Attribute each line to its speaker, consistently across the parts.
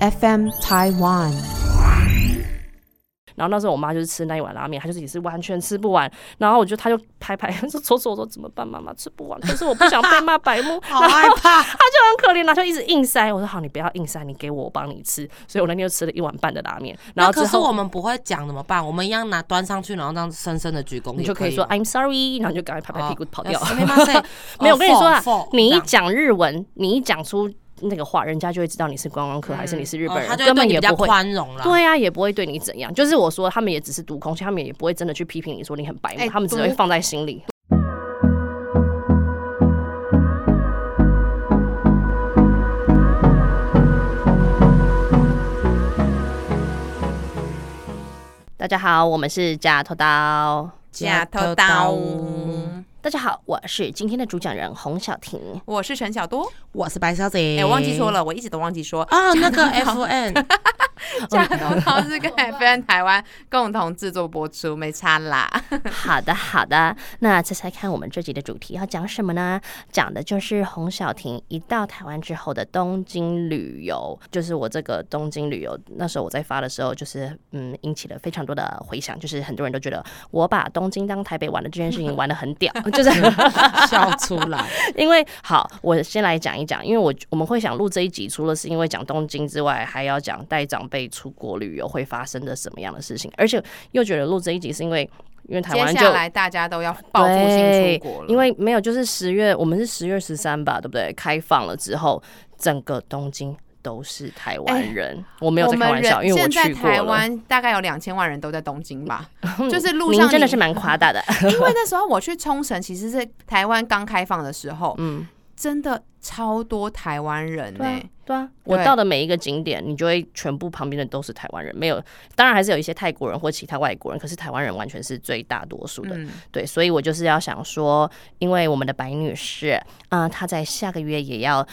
Speaker 1: FM Taiwan。
Speaker 2: 然后那时候我妈就是吃那一碗拉面，她就是也是完全吃不完。然后我就她就拍拍 说搓搓我说怎么办，妈妈吃不完，可是我不想被骂白目，
Speaker 3: 好害怕。
Speaker 2: 她就很可怜，然后就一直硬塞。我说好，你不要硬塞，你给我，我帮你吃。所以我那天就吃了一碗半的拉面。然后
Speaker 3: 可是我们不会讲怎么办？我们一样拿端上去，然后这样深深的鞠躬，
Speaker 2: 你就可以说 I'm sorry，然后你就赶快拍拍屁股跑掉。
Speaker 3: 没
Speaker 2: 有，我跟你说啊
Speaker 3: 哦，
Speaker 2: 你一讲日文，你一讲出那个话，人家就会知道你是观光客还是你是日本人，根本也不会。
Speaker 3: 宽容了。
Speaker 2: 对啊，也不会对你怎样。就是我说，他们也只是读空气，他们也不会真的去批评你说你很白目，
Speaker 1: 哎
Speaker 2: 他们只会放在心里。大家好，我们是假头刀。
Speaker 1: 假头刀
Speaker 2: 大家好，我是今天的主讲人洪小婷。
Speaker 1: 我是陈小多，
Speaker 3: 我是白小姐。
Speaker 1: 哎、我忘记说了，我一直都忘记说，
Speaker 3: 啊，那个 FN
Speaker 1: 假头刀是跟 FN 台湾共同制作播出，没差啦。
Speaker 2: 好的，好的。那猜猜看，我们这集的主题要讲什么呢？讲的就是洪小婷一到台湾之后的东京旅游。就是我这个东京旅游，那时候我在发的时候，就是嗯，引起了非常多的回响。就是很多人都觉得我把东京当台北玩的这件事情玩的很屌，就是
Speaker 3: 笑出来。
Speaker 2: 因为好，我先来讲一讲，因为我我们会想录这一集，除了是因为讲东京之外，还要讲带长辈出国旅游会发生的什么样的事情，而且又觉得录这一集是因为因为台湾就
Speaker 1: 下来大家都要报复性出国了，
Speaker 2: 因为没有，就是十月，我们是十月十三吧，对不对？开放了之后，整个东京都是台湾人，我没有
Speaker 1: 我们
Speaker 2: 在开玩笑，因为我
Speaker 1: 现在
Speaker 2: 去过了。
Speaker 1: 台湾大概有两千万人都在东京吧，就是路上
Speaker 2: 真的是蛮夸大的，
Speaker 1: 因为那时候我去冲绳，其实是台湾刚开放的时候，
Speaker 2: 嗯，
Speaker 1: 真的超多台湾人呢、
Speaker 2: 对啊，对啊，我到的每一个景点，你就会全部旁边的都是台湾人，没有，当然还是有一些泰国人或其他外国人，可是台湾人完全是最大多数的。
Speaker 1: 嗯，
Speaker 2: 对，所以我就是要想说，因为我们的白女士，嗯、她在下个月也要，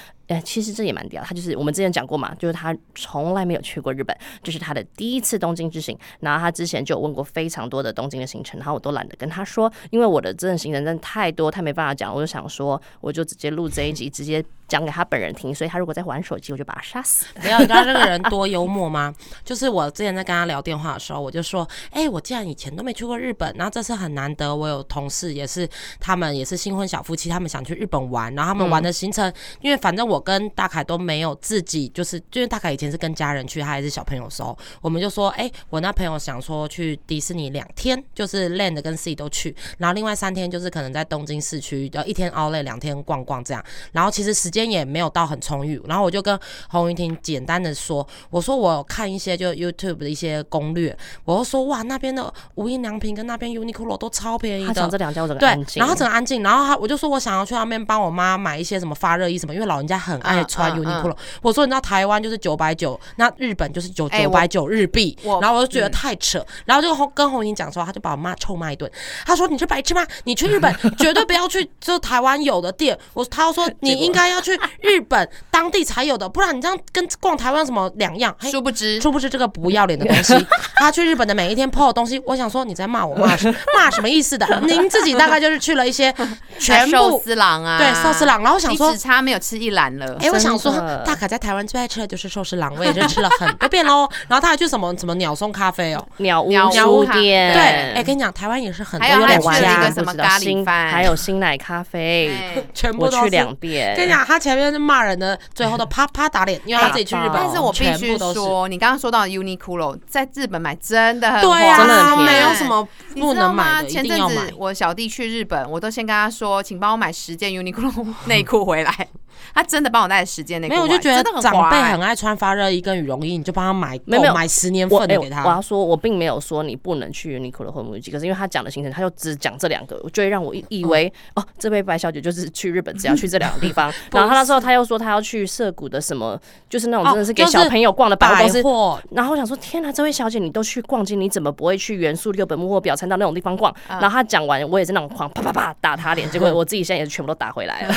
Speaker 2: 其实这也蛮屌，他就是我们之前讲过嘛，就是他从来没有去过日本，这是他的第一次东京之行。然后他之前就问过非常多的东京的行程，然后我都懒得跟他说，因为我的真的行程真的太多，太没办法讲，我就想说，我就直接录这一集，直接讲给他本人听，所以他如果在玩手机，我就把他杀死。
Speaker 3: 没有，你知道这个人多幽默吗？就是我之前在跟他聊电话的时候，我就说，哎、我既然以前都没去过日本，然后这次很难得，我有同事也是，他们也是新婚小夫妻，他们想去日本玩，然后他们玩的行程，因为反正我跟大凯都没有自己，就是因为大凯以前是跟家人去，他还是小朋友的时候，我们就说，哎、我那朋友想说去迪士尼两天，就是 Land 跟 Sea 都去，然后另外三天就是可能在东京市区，要一天 Outlet 两天逛逛这样，然后其实时间也没有到很充裕，然后我就跟洪云婷简单的说，我说我看一些就 YouTube 的一些攻略，我就说哇那边的无印良品跟那边 Uniqlo 都超便宜的。
Speaker 2: 她讲这两家我整个
Speaker 3: 对
Speaker 2: 安，静，
Speaker 3: 然后整个安静，然后他我就说我想要去那边帮我妈买一些什么发热衣什么，因为老人家很爱
Speaker 1: 嗯
Speaker 3: 穿
Speaker 1: 嗯
Speaker 3: Uniqlo。我说你知道台湾就是九百九，那日本就是九九百九日币，
Speaker 1: 我
Speaker 3: 然后我就觉得
Speaker 1: 嗯
Speaker 3: 太扯，然后就跟跟红英讲说，他就把我妈臭骂一顿。他说：“你是白痴吗？你去日本 绝对不要去就台湾有的店。”我他说：“你应该要去日本当地才有的，不然你这样跟逛台湾什么两样？”嘿
Speaker 1: 殊不知
Speaker 3: 殊不知这个不要脸的东西，他去日本的每一天 PO 的东西，我想说你在骂我骂什 骂什么意思的？您自己大概就是去了一些全
Speaker 1: 寿
Speaker 3: 部
Speaker 1: 司郎啊，
Speaker 3: 对寿司郎，然后我想说
Speaker 1: 只。差没有吃一篮了。
Speaker 3: 哎、我想说，大卡在台湾最爱吃的就是寿司郎，我也是吃了很多遍喽。然后他还去什么什么鸟松咖啡哦，
Speaker 2: 鸟屋
Speaker 1: 鸟屋
Speaker 2: 店，
Speaker 3: 对，哎、跟你讲，台湾也是很多
Speaker 1: 有还
Speaker 3: 有两家
Speaker 2: 不知道
Speaker 1: 咖喱
Speaker 2: 新
Speaker 1: 饭
Speaker 2: 还有新奶咖啡，
Speaker 3: 全部都去
Speaker 2: 两遍。
Speaker 3: 跟你讲，他前面是骂人的，最后都 啪啪打脸，因为他自己去日本，
Speaker 1: 但是我必须。说，你刚刚说到的 Uniqlo 在日本买真的很
Speaker 3: 对
Speaker 1: 划
Speaker 2: 真的很
Speaker 3: 啊，
Speaker 2: 便宜
Speaker 3: 没有什么
Speaker 1: 你
Speaker 3: 不
Speaker 1: 知道吗？
Speaker 3: 能买的，一
Speaker 1: 前阵
Speaker 3: 定要买
Speaker 1: 子。我小弟去日本，我都先跟他说，请帮我买十件 Uniqlo 内裤回来。他真的帮我带了十件内裤
Speaker 3: 没有，我就觉得长辈很爱穿发热衣跟羽绒衣，你就帮他买，
Speaker 2: 没有
Speaker 3: 买十年份的给他。
Speaker 2: 我要说，我并没有说你不能去 Uniqlo 或 MUJI，可是因为他讲的行程，他就只讲这两个，我就会让我以以为、哦，这位白小姐就是去日本只要去这两个地方。然后他那时候他又说他要去涩谷的什么，就是那种真的是给小朋友逛的百货然后我想说，天哪，这位小姐你都去逛街，你怎么不会去元素六本木或表参道那种地方逛？
Speaker 1: 嗯
Speaker 2: 然后他讲完，我也是那种狂啪啪啪打他脸，结果 我自己现在也是全部都打回来了。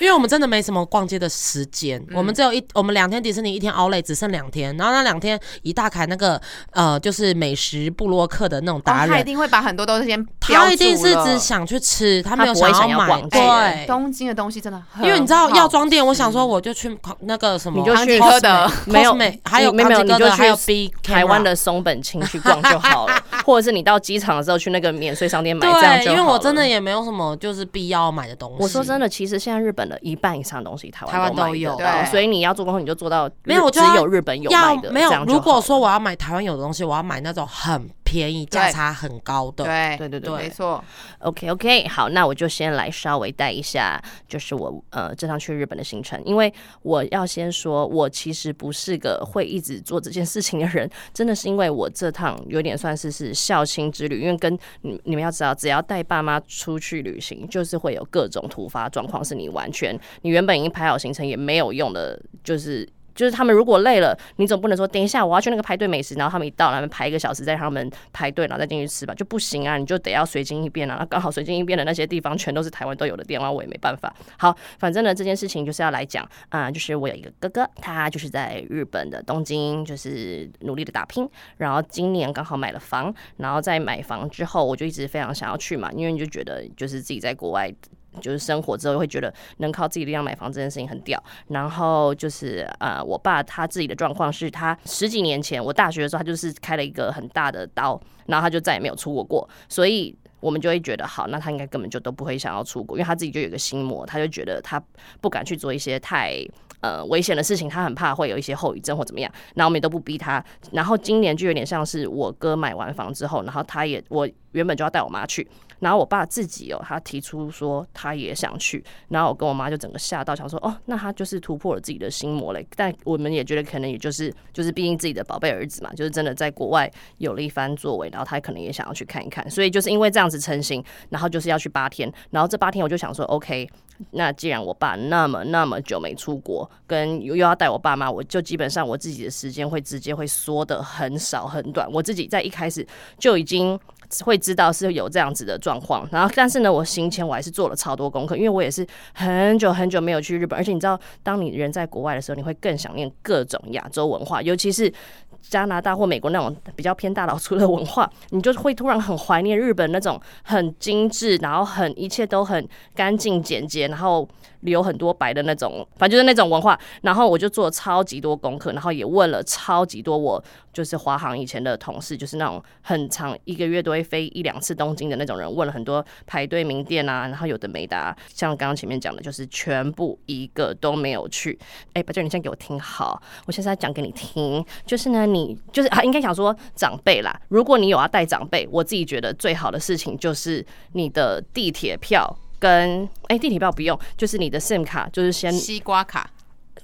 Speaker 3: 因为我们真的没什么逛街的时间，
Speaker 1: 嗯
Speaker 3: 我们只有一我们两天迪士尼，一天 Outlet，只剩两天。然后那两天一大凯那个呃，就是美食布洛克的那种达
Speaker 1: 哦他一，定会把很多东西先
Speaker 3: 他一定是只想去吃，他没有
Speaker 2: 想要
Speaker 3: 要买。
Speaker 2: 逛街
Speaker 3: 对，
Speaker 1: 东京的东西真的很
Speaker 3: 因为你知道药药妆店，我想说我就去那个什么，
Speaker 2: 你就去
Speaker 1: 喝的
Speaker 2: 没有
Speaker 3: 还有
Speaker 2: 没有你就去
Speaker 3: 还有 B
Speaker 2: 台湾的松本清去逛就好了，或者是你到机场的时候去那个免税商店买，这样
Speaker 3: 对，
Speaker 2: 就好了
Speaker 3: 因为我真的也没有什么就是必要买的东西。
Speaker 2: 我说真的，其实现在日本的一半以上的东西台
Speaker 3: 台湾都有
Speaker 2: 所以你要做功课你就做到
Speaker 3: 没有我
Speaker 2: 只有日本有卖的，
Speaker 3: 没有。如果说我要买台湾有的东西，我要买那种很便宜、价差很高的。
Speaker 1: 对
Speaker 2: 对对对
Speaker 1: 没错
Speaker 2: ，OK OK，好，那我就先来稍微带一下，就是我呃这趟去日本的行程，因为我要先说，我其实不是个会一直做这件事情的人，真的是因为我这趟有点算是是孝亲之旅，因为跟你你们要知道，只要带爸妈出去旅行，就是会有各种突发状况，是你完全你原本已经排好行程也没有用的，就是。就是他们如果累了，你总不能说等一下我要去那个排队美食，然后他们一到，然后排一个小时再他们排队，然后再进去吃吧，就不行啊！你就得要随机应变啊。那刚好随机应变的那些地方全都是台湾都有的店，我也没办法。好，反正呢这件事情就是要来讲啊、就是我有一个哥哥，他就是在日本的东京，就是努力的打拼，然后今年刚好买了房，然后在买房之后，我就一直非常想要去嘛，因为你就觉得就是自己在国外。就是生活之后会觉得能靠自己力量买房这件事情很屌，然后就是呃，我爸他自己的状况是他十几年前我大学的时候，他就是开了一个很大的刀，然后他就再也没有出国过，所以我们就会觉得好，那他应该根本就都不会想要出国，因为他自己就有个心魔，他就觉得他不敢去做一些太。呃，危险的事情，他很怕会有一些后遗症或怎么样，然后我们也都不逼他。然后今年就有点像是我哥买完房之后，然后他也我原本就要带我妈去，然后我爸自己哦，他提出说他也想去，然后我跟我妈就整个吓到，想说哦，那他就是突破了自己的心魔嘞。但我们也觉得可能也就是就是毕竟自己的宝贝儿子嘛，就是真的在国外有了一番作为，然后他可能也想要去看一看，所以就是因为这样子成型，然后就是要去八天，然后这八天我就想说 OK。那既然我爸那么那么久没出国，跟又要带我爸妈，我就基本上我自己的时间会直接会缩的很少很短。我自己在一开始就已经会知道是有这样子的状况，然后但是呢，我行前我还是做了超多功课，因为我也是很久很久没有去日本，而且你知道，当你人在国外的时候，你会更想念各种亚洲文化，尤其是。加拿大或美国那种比较偏大老粗的文化，你就会突然很怀念日本那种很精致，然后很一切都很干净简洁，然后留很多白的那种，反正就是那种文化。然后我就做超级多功课，然后也问了超级多我就是华航以前的同事，就是那种很长一个月都会飞一两次东京的那种人，问了很多排队名店啊，然后有的没的、像刚刚前面讲的，就是全部一个都没有去。哎，白娟，你先给我听好，我现在讲给你听，就是呢，你就是啊，应该想说长辈啦。如果你有要带长辈，我自己觉得最好的事情就是你的地铁票跟哎、地铁票不用，就是你的 SIM 卡，就是先
Speaker 1: 西瓜卡，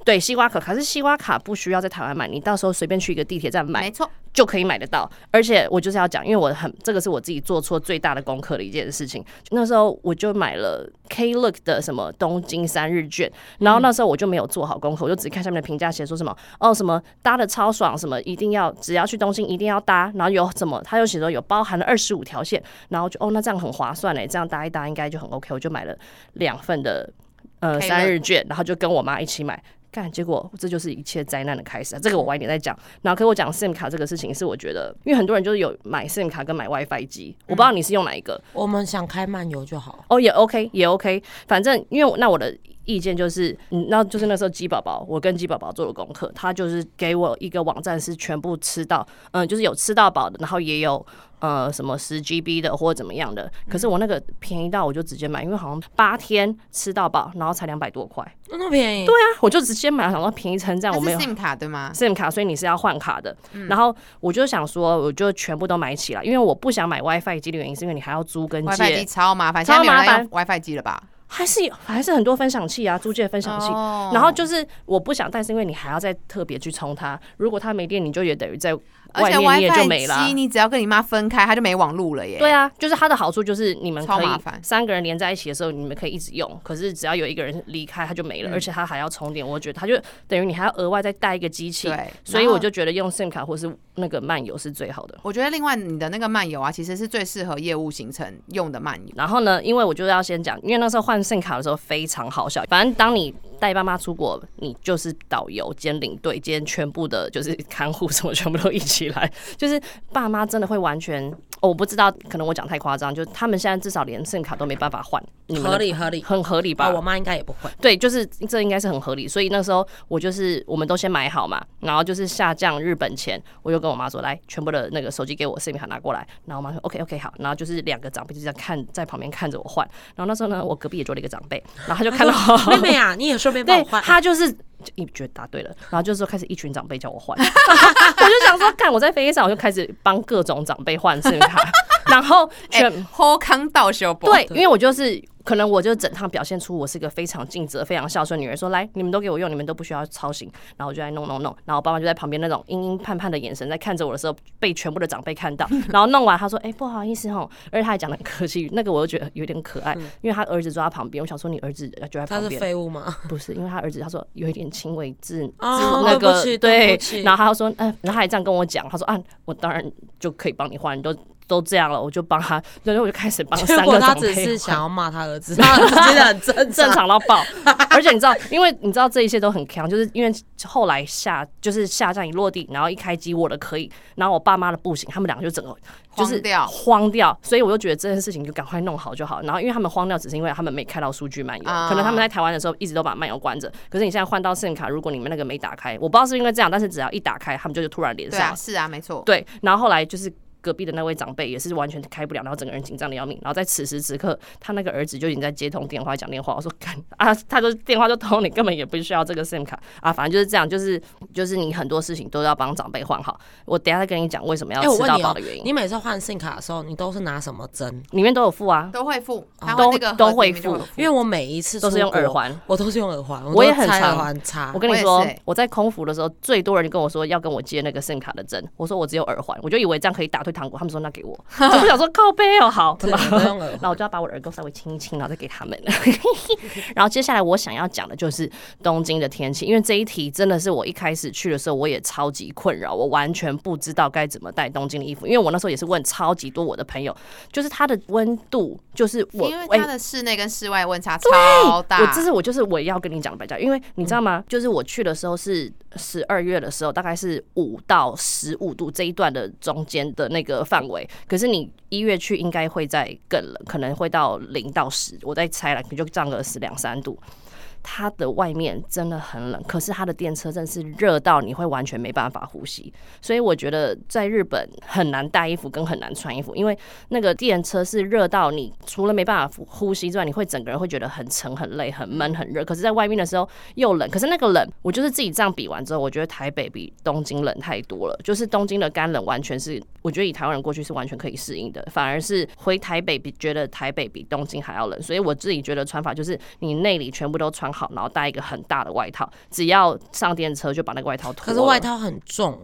Speaker 2: 对西瓜卡，可是西瓜卡不需要在台湾买，你到时候随便去一个地铁站买
Speaker 1: 没错，
Speaker 2: 就可以买得到。而且我就是要讲，因为我很这个是我自己做错最大的功课的一件事情。那时候我就买了 Klook 的什么东京三日券，然后那时候我就没有做好功课，我就只看下面的评价写说什么哦什么搭的超爽，什么一定要只要去东京一定要搭，然后有什么他又写说有包含了二十五条线，然后就哦那这样很划算嘞，这样搭一搭应该就很 OK，我就买了两份的呃三日券，然后就跟我妈一起买。干，结果这就是一切灾难的开始啊！这个我晚一点再讲。然后跟我讲 SIM 卡这个事情，是我觉得，因为很多人就是有买 SIM 卡跟买 WiFi 机，我不知道你是用哪一个。
Speaker 3: 我们想开漫游就好。
Speaker 2: 哦，也 OK，也 OK。反正因为那我的意见就是，嗯，那就是那时候鸡宝宝，我跟鸡宝宝做了功课，他就是给我一个网站是全部吃到，嗯，就是有吃到饱的，然后也有呃什么十 GB 的或者怎么样的。可是我那个便宜到我就直接买，因为好像八天吃到饱，然后才两百多块。
Speaker 3: 那么便宜？
Speaker 2: 对啊，我就直接买了，想说便宜成这样，我没有
Speaker 1: SIM 卡对吗
Speaker 2: ？SIM 卡，所以你是要换卡的。然后我就想说，我就全部都买起来，因为我不想买 WiFi 机的原因，是因为你还要租跟
Speaker 1: WiFi 机
Speaker 2: 借，
Speaker 1: 超麻烦，
Speaker 2: 超麻烦
Speaker 1: WiFi 机了吧？
Speaker 2: 还是有还是很多分享器啊，租借分享器。
Speaker 1: 哦
Speaker 2: 然后就是我不想带，是因为你还要再特别去充它。如果它没电，你就也等于在
Speaker 1: 而且
Speaker 2: 外面你也就没
Speaker 1: WiFi
Speaker 2: 啦
Speaker 1: 机，。你只要跟你妈分开，它就没网路了耶。
Speaker 2: 对啊，就是它的好处就是你们可以
Speaker 1: 超麻烦
Speaker 2: 三个人连在一起的时候，你们可以一直用。可是只要有一个人离开，它就没了，
Speaker 1: 嗯
Speaker 2: 而且它还要充电。我觉得它就等于你还要额外再带一个机器。
Speaker 1: 对，
Speaker 2: 所以我就觉得用 SIM 卡或是那个漫游是最好的。
Speaker 1: 我觉得另外你的那个漫游啊，其实是最适合业务行程用的漫游。
Speaker 2: 然后呢，因为我就要先讲，因为那时候换 SIM 卡的时候非常好笑。反正当你带爸妈出国，你就是导游兼领队兼全部的，就是看护什么全部都一起起来，就是爸妈真的会完全哦，我不知道，可能我讲太夸张，就是他们现在至少连 SIM 卡都没办法换，你们
Speaker 3: 合理合理。
Speaker 2: 很合理吧？
Speaker 3: 啊，我妈应该也不会。
Speaker 2: 对，就是这应该是很合理，所以那时候我就是我们都先买好嘛，然后就是下降日本钱，我就跟我妈说，来全部的那个手机给我，SIM 卡拿过来，然后我妈说 OK OK 好，然后就是两个长辈就这样看在旁边看着我换，然后那时候呢，我隔壁也坐了一个长辈，然后他就看到
Speaker 3: 妹妹啊，你也顺便帮
Speaker 2: 对
Speaker 3: 我换。
Speaker 2: 他就是就一觉得答对了，然后就是说开始一群长辈叫我换，我就想说，看我在飞机上我就开始帮各种长辈换 SIM 卡，然后
Speaker 1: 哎
Speaker 2: 全、，
Speaker 1: 后康道修博，
Speaker 2: 对，因为我就是可能我就整趟表现出我是一个非常尽责、非常孝顺女儿，说来你们都给我用，你们都不需要操心，然后我就在弄弄弄，然后我爸妈就在旁边那种阴阴盼盼的眼神在看着我的时候，被全部的长辈看到，然后弄完他说，哎、不好意思哦，而且他还讲的很客气，那个我就觉得有点可爱，因为他儿子坐在旁边，我想说你儿子就在
Speaker 3: 他是
Speaker 2: 旁边。
Speaker 3: 废物吗？
Speaker 2: 不是，因为他儿子他说有一点轻微自自
Speaker 3: 哦
Speaker 2: 那个
Speaker 3: 对
Speaker 2: 然后他就说，嗯、然后他还这样跟我讲，他说啊，我当然就可以帮你换，你都都这样了，我就帮他，然后我就开始帮三个
Speaker 3: 他只是想要骂他儿子，他儿子真的很正
Speaker 2: 正
Speaker 3: 常。
Speaker 2: 到爆。而且你知道，因为你知道这一切都很强，就是因为后来下就是下站一落地，然后一开机我的可以，然后我爸妈的不行，他们两个就整个就是
Speaker 1: 慌掉
Speaker 2: 慌掉，所以我就觉得这件事情就赶快弄好就好。然后因为他们慌掉，只是因为他们没开到数据漫游，
Speaker 1: 啊
Speaker 2: 可能他们在台湾的时候一直都把漫游关着。可是你现在换到 SIM 卡，如果你们那个没打开，我不知道是因为这样，但是只要一打开，他们就就突然连上
Speaker 1: 对啊，。是啊，没错。
Speaker 2: 对，然后后来就是隔壁的那位长辈也是完全开不了，然后整个人紧张的要命。然后在此时此刻，他那个儿子就已经在接通电话讲电话。我说干啊，他就电话就通，你根本也不需要这个 SIM 卡啊，反正就是这样，就是就是你很多事情都要帮长辈换好。我等下再跟你讲为什么要吃到饱的原，因，
Speaker 3: 你每次换 SIM 卡的时候，你都是拿什么针？
Speaker 2: 里面都有付啊，
Speaker 1: 都会付，他
Speaker 2: 都
Speaker 1: 会那个
Speaker 2: 都会付
Speaker 3: 因为我每一次
Speaker 2: 都是用耳环。
Speaker 3: 我都是用耳环，
Speaker 2: 我也很
Speaker 3: 耳
Speaker 2: 常
Speaker 3: 环插。
Speaker 2: 我跟你说
Speaker 1: 我
Speaker 2: 在空服的时候，最多人跟我说要跟我接那个 SIM 卡的针，我说我只有耳环，我就以为这样可以打退堂鼓，他们说那给我，我想说靠背哦，好，
Speaker 3: 对，
Speaker 2: 然后
Speaker 3: 我
Speaker 2: 就要把我的耳朵稍微清一清，然后再给他们。然后接下来我想要讲的就是东京的天气，因为这一题真的是我一开始去的时候我也超级困扰，我完全不知道该怎么带东京的衣服，因为我那时候也是问超级多我的朋友，就是它的温度，就是我
Speaker 1: 因为
Speaker 2: 哎
Speaker 1: 它的室内跟室外温差超大。
Speaker 2: 我这是我就是我要跟你讲的白讲，因为你知道吗？就是我去的时候是十二月的时候，大概是五到十五度这一段的中间的那个范围。可是你一月去应该会在更冷，可能会到零到十，我再猜了，你就降个十两三度。它的外面真的很冷，可是它的电车真是热到你会完全没办法呼吸，所以我觉得在日本很难带衣服跟很难穿衣服，因为那个电车是热到你除了没办法呼吸之外，你会整个人会觉得很沉、很累、很闷、很热。可是，在外面的时候又冷，可是那个冷，我就是自己这样比完之后，我觉得台北比东京冷太多了。就是东京的干冷完全是，我觉得以台湾人过去是完全可以适应的，反而是回台北比觉得台北比东京还要冷。所以我自己觉得穿法就是你内里全部都穿好，然后带一个很大的外套，只要上电车就把那个外套脱了。
Speaker 3: 可是外套很重，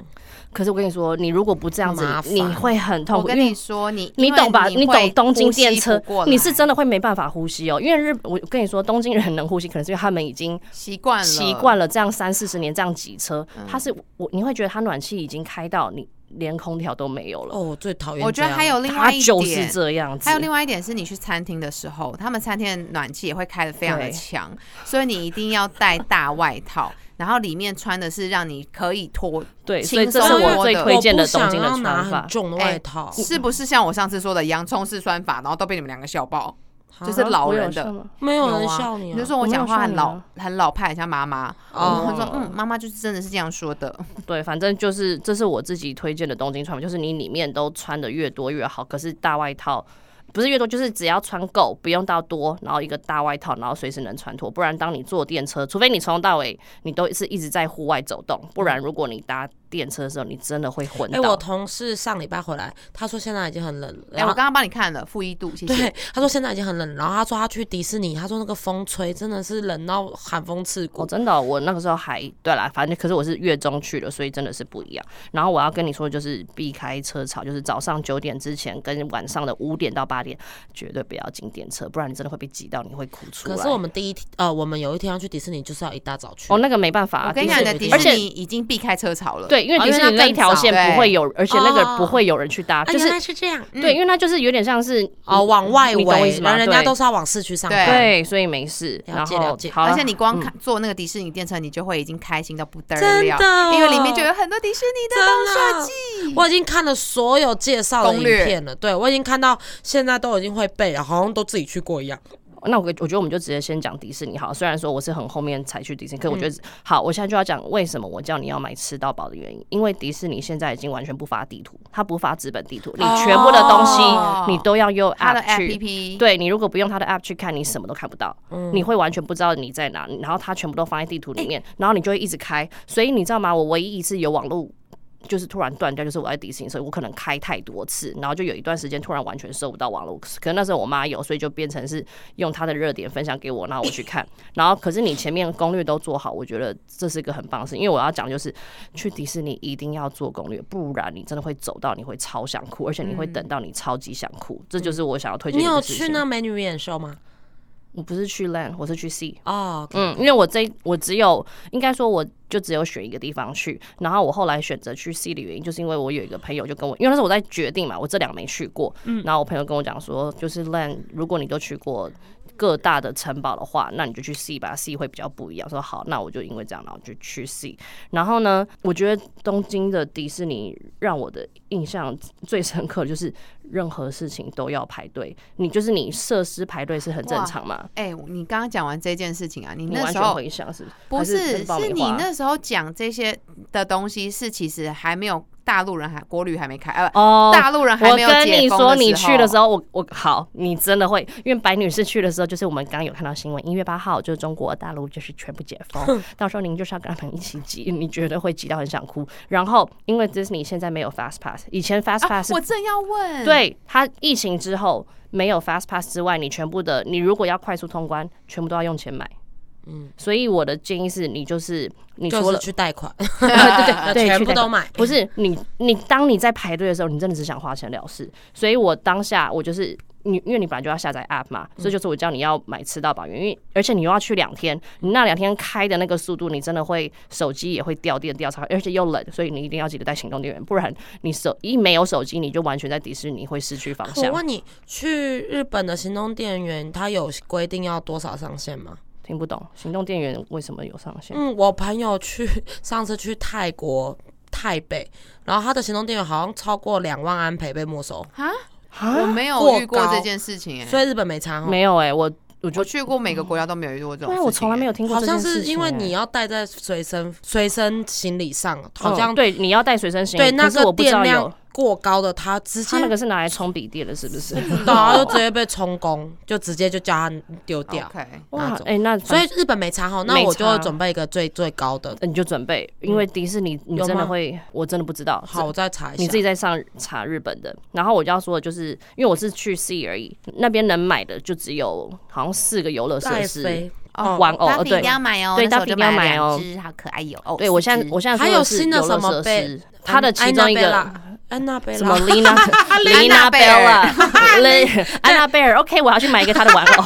Speaker 2: 可是我跟你说，你如果不这样子你会很痛苦。
Speaker 1: 我跟你说，你
Speaker 2: 你懂吧？
Speaker 1: 你
Speaker 2: 懂东京电车你是真的会没办法呼吸哦。因为日，我跟你说，东京人能呼吸，可能是因为他们已经
Speaker 1: 习惯了，
Speaker 2: 习惯了这样三四十年这样挤车。
Speaker 1: 嗯
Speaker 2: 他是我，你会觉得他暖气已经开到你连空调都没有了。
Speaker 3: 哦，我最讨厌。
Speaker 1: 我觉得还有另外一
Speaker 2: 就是，这样子。
Speaker 1: 还有另外一点是你去餐厅的时候，他们餐厅的暖气也会开的非常的强，所以你一定要带大外套，然后里面穿的是让你可以脱，
Speaker 2: 对，
Speaker 1: 轻
Speaker 2: 所以这是
Speaker 1: 松
Speaker 2: 我最推荐的东京的穿法。
Speaker 3: 重的
Speaker 1: 哎
Speaker 3: 外套，
Speaker 1: 是不是像我上次说的洋葱式穿法，然后都被你们两个笑爆？就是
Speaker 3: 啊
Speaker 1: 老人的
Speaker 3: 没有人笑你啊
Speaker 1: 你就。说我讲话很老
Speaker 2: 啊
Speaker 1: 很老派，很像妈妈。
Speaker 3: 哦
Speaker 1: 我说嗯，妈妈就是真的是这样说的。
Speaker 2: 对，反正就是这是我自己推荐的东京穿法，就是你里面都穿的越多越好，可是大外套。不是越多，就是只要穿够，不用到多，然后一个大外套，然后随时能穿脱。不然，当你坐电车，除非你从头到尾你都是一直在户外走动，不然如果你搭电车的时候，你真的会昏
Speaker 3: 哎、
Speaker 2: 倒。
Speaker 3: 我同事上礼拜回来，他说现在已经很冷了。
Speaker 1: 哎，我刚刚帮你看了负一度，谢谢
Speaker 3: 对。，他说现在已经很冷，然后他说他去迪士尼，他说那个风吹真的是冷到寒风刺骨。
Speaker 2: 哦，真的哦、我那个时候还对啦，反正可是我是月中去的，所以真的是不一样。然后我要跟你说，就是避开车潮，就是早上九点之前跟晚上的五点到八点，绝对不要进电车，不然你真的会被挤到，你会哭出来。
Speaker 3: 可是我们第一天呃，我们有一天要去迪士尼，就是要一大早去。
Speaker 2: 哦，那个没办法、啊，
Speaker 1: 我跟你讲，你的迪
Speaker 2: 而且
Speaker 1: 士尼已经避开车潮了。
Speaker 2: 对对，因为
Speaker 3: 哦
Speaker 2: 迪士尼那一条线不会有，而且那个
Speaker 3: 哦
Speaker 2: 不会有人去搭，
Speaker 3: 啊，
Speaker 2: 就是
Speaker 3: 是这样。
Speaker 2: 对，因为它就是有点像是
Speaker 3: 哦，往外围，
Speaker 2: 你
Speaker 3: 人家都是要往市区上
Speaker 1: 对
Speaker 3: 班。
Speaker 2: 对，所以没事。
Speaker 3: 了
Speaker 2: 然后
Speaker 3: 解了解
Speaker 1: 而且你光坐那个迪士尼电车，你就会已经开心到不得了，
Speaker 3: 真的
Speaker 1: 因为里面就有很多迪士尼的设计。
Speaker 3: 我已经看了所有介绍的影片了，对我已经看到现在都已经会背了，好像都自己去过一样。
Speaker 2: 那我我觉得我们就直接先讲迪士尼好了，虽然说我是很后面才去迪士尼，可我觉得、好，我现在就要讲为什么我叫你要买吃到饱的原因，因为迪士尼现在已经完全不发地图，它不发纸本地图，你全部的东西
Speaker 1: 哦
Speaker 2: 你都要用 app 对你如果不用它的 app 去看，你什么都看不到，
Speaker 3: 嗯。
Speaker 2: 你会完全不知道你在哪，然后它全部都放在地图里
Speaker 1: 哎
Speaker 2: 面，然后你就会一直开。所以你知道吗？我唯一一次有网络就是突然断掉，就是我在迪士尼，所以我可能开太多次，然后就有一段时间突然完全收不到网络。可能那时候我妈有，所以就变成是用她的热点分享给我，然后我去看。然后可是你前面攻略都做好，我觉得这是一个很棒的事，因为我要讲就是去迪士尼一定要做攻略，不然你真的会走到你会超想哭，而且你会等到你超级想哭。这就是我想要推荐
Speaker 3: 你有。去那美女演秀吗？
Speaker 2: 我不是去 Land，我是去 Sea。
Speaker 3: 哦，
Speaker 2: 嗯，因为我这我只有应该说，我就只有选一个地方去，然后我后来选择去 C 的原因，就是因为我有一个朋友就跟我，因为那时候我在决定嘛，我这两没去过，嗯然后我朋友跟我讲说，就是 Land，如果你都去过。各大的城堡的话，那你就去 C 吧，C 会比较不一样。说好，那我就因为这样，然后就去 C。然后呢，我觉得东京的迪士尼让我的印象最深刻，就是任何事情都要排队。你就是你设施排队是很正常嘛？
Speaker 1: 哎、你刚刚讲完这件事情啊，你那时候
Speaker 2: 回想是
Speaker 1: 不
Speaker 2: 还是
Speaker 1: 是是你那时候讲这些的东西，是其实还没有大陆人还国旅还没开，呃，
Speaker 2: 哦
Speaker 1: 大陆人还
Speaker 2: 我
Speaker 1: 没有
Speaker 2: 跟你说，
Speaker 1: 解封的
Speaker 2: 你去的时
Speaker 1: 候，
Speaker 2: 我我好，你真的会，因为白女士去的时候，就是我们刚刚有看到新闻，一月八号就是中国大陆就是全部解封，到时候您就是要跟他们一起挤，你绝对会挤到很想哭。然后因为 Disney 现在没有 Fast Pass，以前 Fast
Speaker 1: 啊
Speaker 2: Pass 是、
Speaker 1: 我正要问，，
Speaker 2: 对它疫情之后没有 Fast Pass 之外，你全部的你如果要快速通关，全部都要用钱买。嗯，所以我的建议是你就是你说了
Speaker 3: 去贷款，
Speaker 2: 对 对对，
Speaker 3: 全部都买。
Speaker 2: 不是你，你当你在排队的时候，你真的只想花钱了事。所以我当下我就是你，因为你本来就要下载 app 嘛，所以就是我叫你要买吃到饱，因为而且你又要去两天，你那两天开的那个速度，你真的会手机也会掉电掉超，而且又冷，所以你一定要记得带行动电源，不然你手一没有手机，你就完全在迪士尼会失去方向。
Speaker 3: 我问你，去日本的行动电源，它有规定要多少上限吗？
Speaker 2: 听不懂，行动电源为什么有上限？
Speaker 3: 嗯，我朋友去上次去泰国泰北，然后他的行动电源好像超过两万安培被没收，
Speaker 1: 啊，
Speaker 2: 啊
Speaker 1: 我没有遇过这件事情、欸，
Speaker 3: 所以日本没查哦。
Speaker 2: 没有哎、我我
Speaker 1: 去过每个国家都没有遇过这种
Speaker 2: 对啊，
Speaker 1: 事情、
Speaker 2: 我从来没
Speaker 1: 有。
Speaker 2: 听过
Speaker 3: 好
Speaker 2: 这件事情、
Speaker 3: 像是因为
Speaker 2: 欸
Speaker 3: 你要带在随身随身行李上，好像
Speaker 2: 嗯对你要带随身行李，
Speaker 3: 对那个
Speaker 2: 可是我不知道有
Speaker 3: 电量过高的，他直接
Speaker 2: 他那个是拿来充笔电的，是不是？
Speaker 3: 对啊，就直接被充公，就直接就叫他丢掉。
Speaker 1: OK，
Speaker 3: 那，种
Speaker 2: 哇哎、那
Speaker 3: 所以日本没查好，那我就
Speaker 2: 差
Speaker 3: 准备一个最最高的。
Speaker 2: 你就准备，因为迪士尼你真的会，我真的不知道。
Speaker 3: 好，我再查一下。
Speaker 2: 你自己再上查日本的，然后我就要说的就是，因为我是去 C 而已，那边能买的就只有好像四个游乐设
Speaker 3: 戴
Speaker 2: 施。
Speaker 1: 哦
Speaker 2: 玩偶
Speaker 1: 大家一
Speaker 2: 对
Speaker 1: 定要买哦，
Speaker 2: 对大家一定要
Speaker 1: 买
Speaker 2: 买哦
Speaker 1: 好可爱哟。哦，
Speaker 2: 对我现在我现在
Speaker 3: 还有
Speaker 2: 说的是
Speaker 3: 新的什么
Speaker 2: 游乐设施，它的其中一个
Speaker 3: 安娜贝拉，
Speaker 2: 什么 Lina Lina
Speaker 1: 贝尔
Speaker 2: Bella 安娜贝尔，OK，我要去买一个她的玩偶。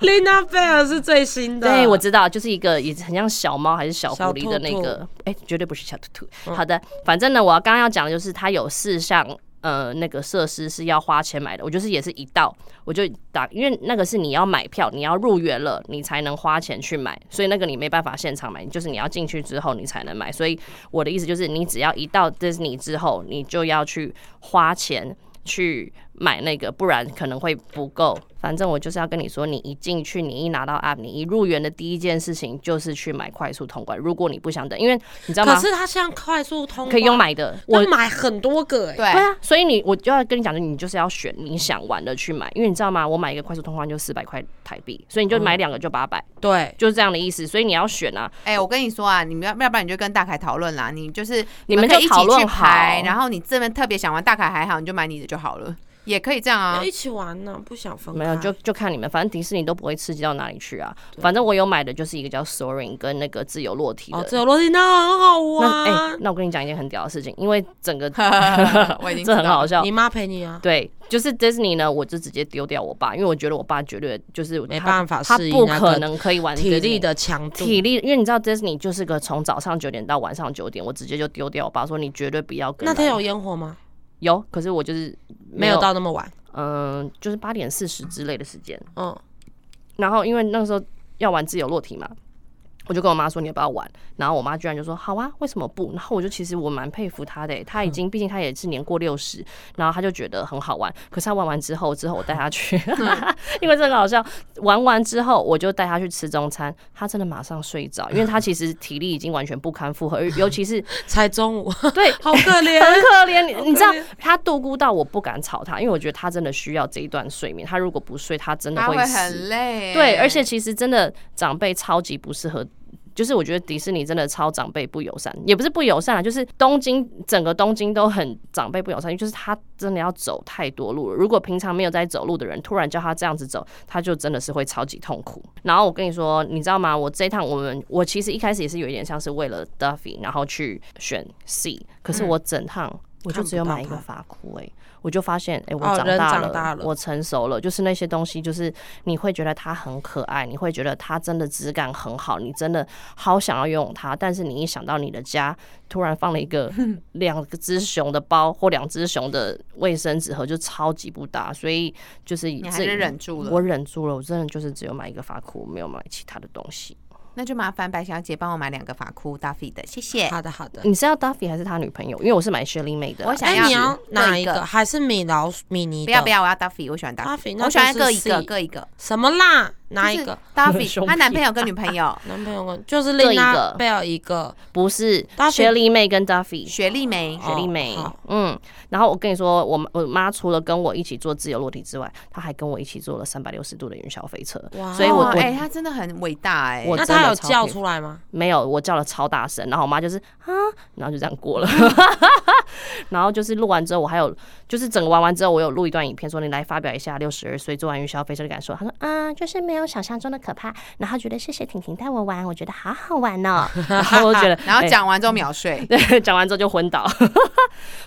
Speaker 3: 丽娜贝尔是最新的。
Speaker 2: 对，我知道，就是一个也很像小猫还是小狐狸的那个，哎、绝对不是小兔兔。好的，反正呢，我要刚刚要讲的就是它有四项。呃，那个设施是要花钱买的，我就是也是一到我就打，因为那个是你要买票，你要入园了，你才能花钱去买，所以那个你没办法现场买，就是你要进去之后你才能买。所以我的意思就是，你只要一到 Disney 之后，你就要去花钱去买那个，不然可能会不够。反正我就是要跟你说，你一进去，你一拿到 app，你一入园的第一件事情就是去买快速通关。如果你不想等，因为你知道吗
Speaker 3: 可
Speaker 2: 吗？
Speaker 3: 是它像快速通关
Speaker 2: 可以用，买的，我
Speaker 3: 我买很多个哎。
Speaker 1: 对
Speaker 2: 对啊，所以你我就要跟你讲，你就是要选你想玩的去买，因为你知道吗？我买一个快速通关就四百块台币，所以你就买两个就八百、
Speaker 3: 对，
Speaker 2: 就是这样的意思。所以你要选啊，
Speaker 1: 哎、我跟你说啊，你们要要不然你就跟大凯讨论啦。你就是
Speaker 2: 你们就
Speaker 1: 可以一起去
Speaker 2: 讨论好
Speaker 1: 排，然后你这边特别想玩大凯还好，你就买你的就好了，也可以这样啊。
Speaker 3: 一起玩呢，不想分开。
Speaker 2: 没有就就看你们，反正迪士尼都不会刺激到哪里去啊。反正我有买的就是一个叫 Soaring 跟那个自由落体的。
Speaker 3: 哦，自由落体那很好
Speaker 2: 那哎、
Speaker 3: 玩。
Speaker 2: 那我跟你讲一件很屌的事情，因为整个
Speaker 1: 我已经
Speaker 2: 这很好
Speaker 1: 笑。
Speaker 3: 你。妈陪你啊？
Speaker 2: 对，就是 Disney 呢，我就直接丢掉我爸，因为我觉得我爸绝对就是
Speaker 3: 没办法
Speaker 2: 他不
Speaker 3: 适应那个
Speaker 2: 可能可以玩
Speaker 3: 体力的强度，
Speaker 2: 体力，因为你知道 Disney 就是个从早上九点到晚上九点，我直接就丢掉我爸，说你绝对不要跟。
Speaker 3: 那他有烟火吗？
Speaker 2: 有，可是我就是
Speaker 3: 没有，到那么晚。
Speaker 2: 嗯、就是八点四十之类的时间。
Speaker 3: 嗯，
Speaker 2: 然后因为那个时候要玩自由落体嘛，我就跟我妈说你要不要玩，然后我妈居然就说好啊，为什么不？然后我就其实我蛮佩服她的欸，她已经毕竟她也是年过六十，然后她就觉得很好玩。可是她玩完之后，之后我带她去 因为这很好笑。玩完之后，我就带她去吃中餐，她真的马上睡着，因为她其实体力已经完全不堪负荷，尤其是
Speaker 3: 才中午，
Speaker 2: 对
Speaker 3: 好可怜。
Speaker 2: 很可怜，你你知道她度孤到我不敢吵她，因为我觉得她真的需要这一段睡眠。她如果不睡，她真的
Speaker 1: 会
Speaker 2: 死。
Speaker 1: 很累。
Speaker 2: 对，而且其实真的长辈超级不适合。就是我觉得迪士尼真的超长辈不友善，也不是不友善啊，就是东京整个东京都很长辈不友善，就是他真的要走太多路了。如果平常没有在走路的人，突然叫他这样子走，他就真的是会超级痛苦。然后我跟你说，你知道吗？我这趟我们我其实一开始也是有一点像是为了 Duffy，然后去选 C，可是我整趟我就只有买一个发箍哎、我就发现哎、我长大了，
Speaker 3: 长大了。
Speaker 2: 我成熟了，就是那些东西，就是你会觉得它很可爱，你会觉得它真的质感很好，你真的好想要拥有它，但是你一想到你的家突然放了一个 两个只熊的包或两只熊的卫生纸盒，就超级不搭，所以就是你
Speaker 1: 还是忍住了。
Speaker 2: 我忍住了，我真的就是只有买一个发箍，没有买其他的东西。
Speaker 1: 那就麻烦白小姐帮我买两个发箍 Duffy 的，谢谢。
Speaker 3: 好的好的。
Speaker 2: 你是要 Duffy 还是他女朋友？因为我是买 Shirley 妹的
Speaker 1: 我想要
Speaker 3: 你要哪一
Speaker 1: 个
Speaker 3: 个？还是米老鼠米妮？
Speaker 1: 不要不要，我要 Duffy，我喜欢
Speaker 3: Duffy，Duffy，
Speaker 1: 我喜欢
Speaker 3: 就是
Speaker 1: 各一个各一个。
Speaker 3: 什么啦？哪一个
Speaker 1: ？？Duffy，
Speaker 2: 凶
Speaker 1: 她男朋友跟女朋友
Speaker 3: 男朋友跟就是
Speaker 2: 另一个
Speaker 3: 贝尔一个，
Speaker 2: 不是
Speaker 3: Duffy
Speaker 2: Shirley 妹跟 Duffy。
Speaker 1: 雪莉梅，
Speaker 3: 哦
Speaker 2: 雪莉梅，嗯，然后我跟你说，我我妈除了跟我一起做自由落体之外，她还跟我一起做了三百六十度的云霄飞车，
Speaker 3: 哇
Speaker 2: 所以我
Speaker 1: 哎，她真的很伟大哎。
Speaker 3: 那她有叫出来吗？
Speaker 2: 没有，我叫了超大声，然后我妈就是啊，然后就这样过了。然后就是录完之后，我还有就是整个玩完之后，我有录一段影片，说你来发表一下六十二岁做完云霄飞车的感受。他说啊，就是没有想象中的可怕，然后觉得谢谢婷婷带我玩，我觉得好好玩哦。然后我就觉得，
Speaker 1: 然后
Speaker 2: 哎
Speaker 1: 讲完之后秒睡。
Speaker 2: 对，讲完之后就昏倒。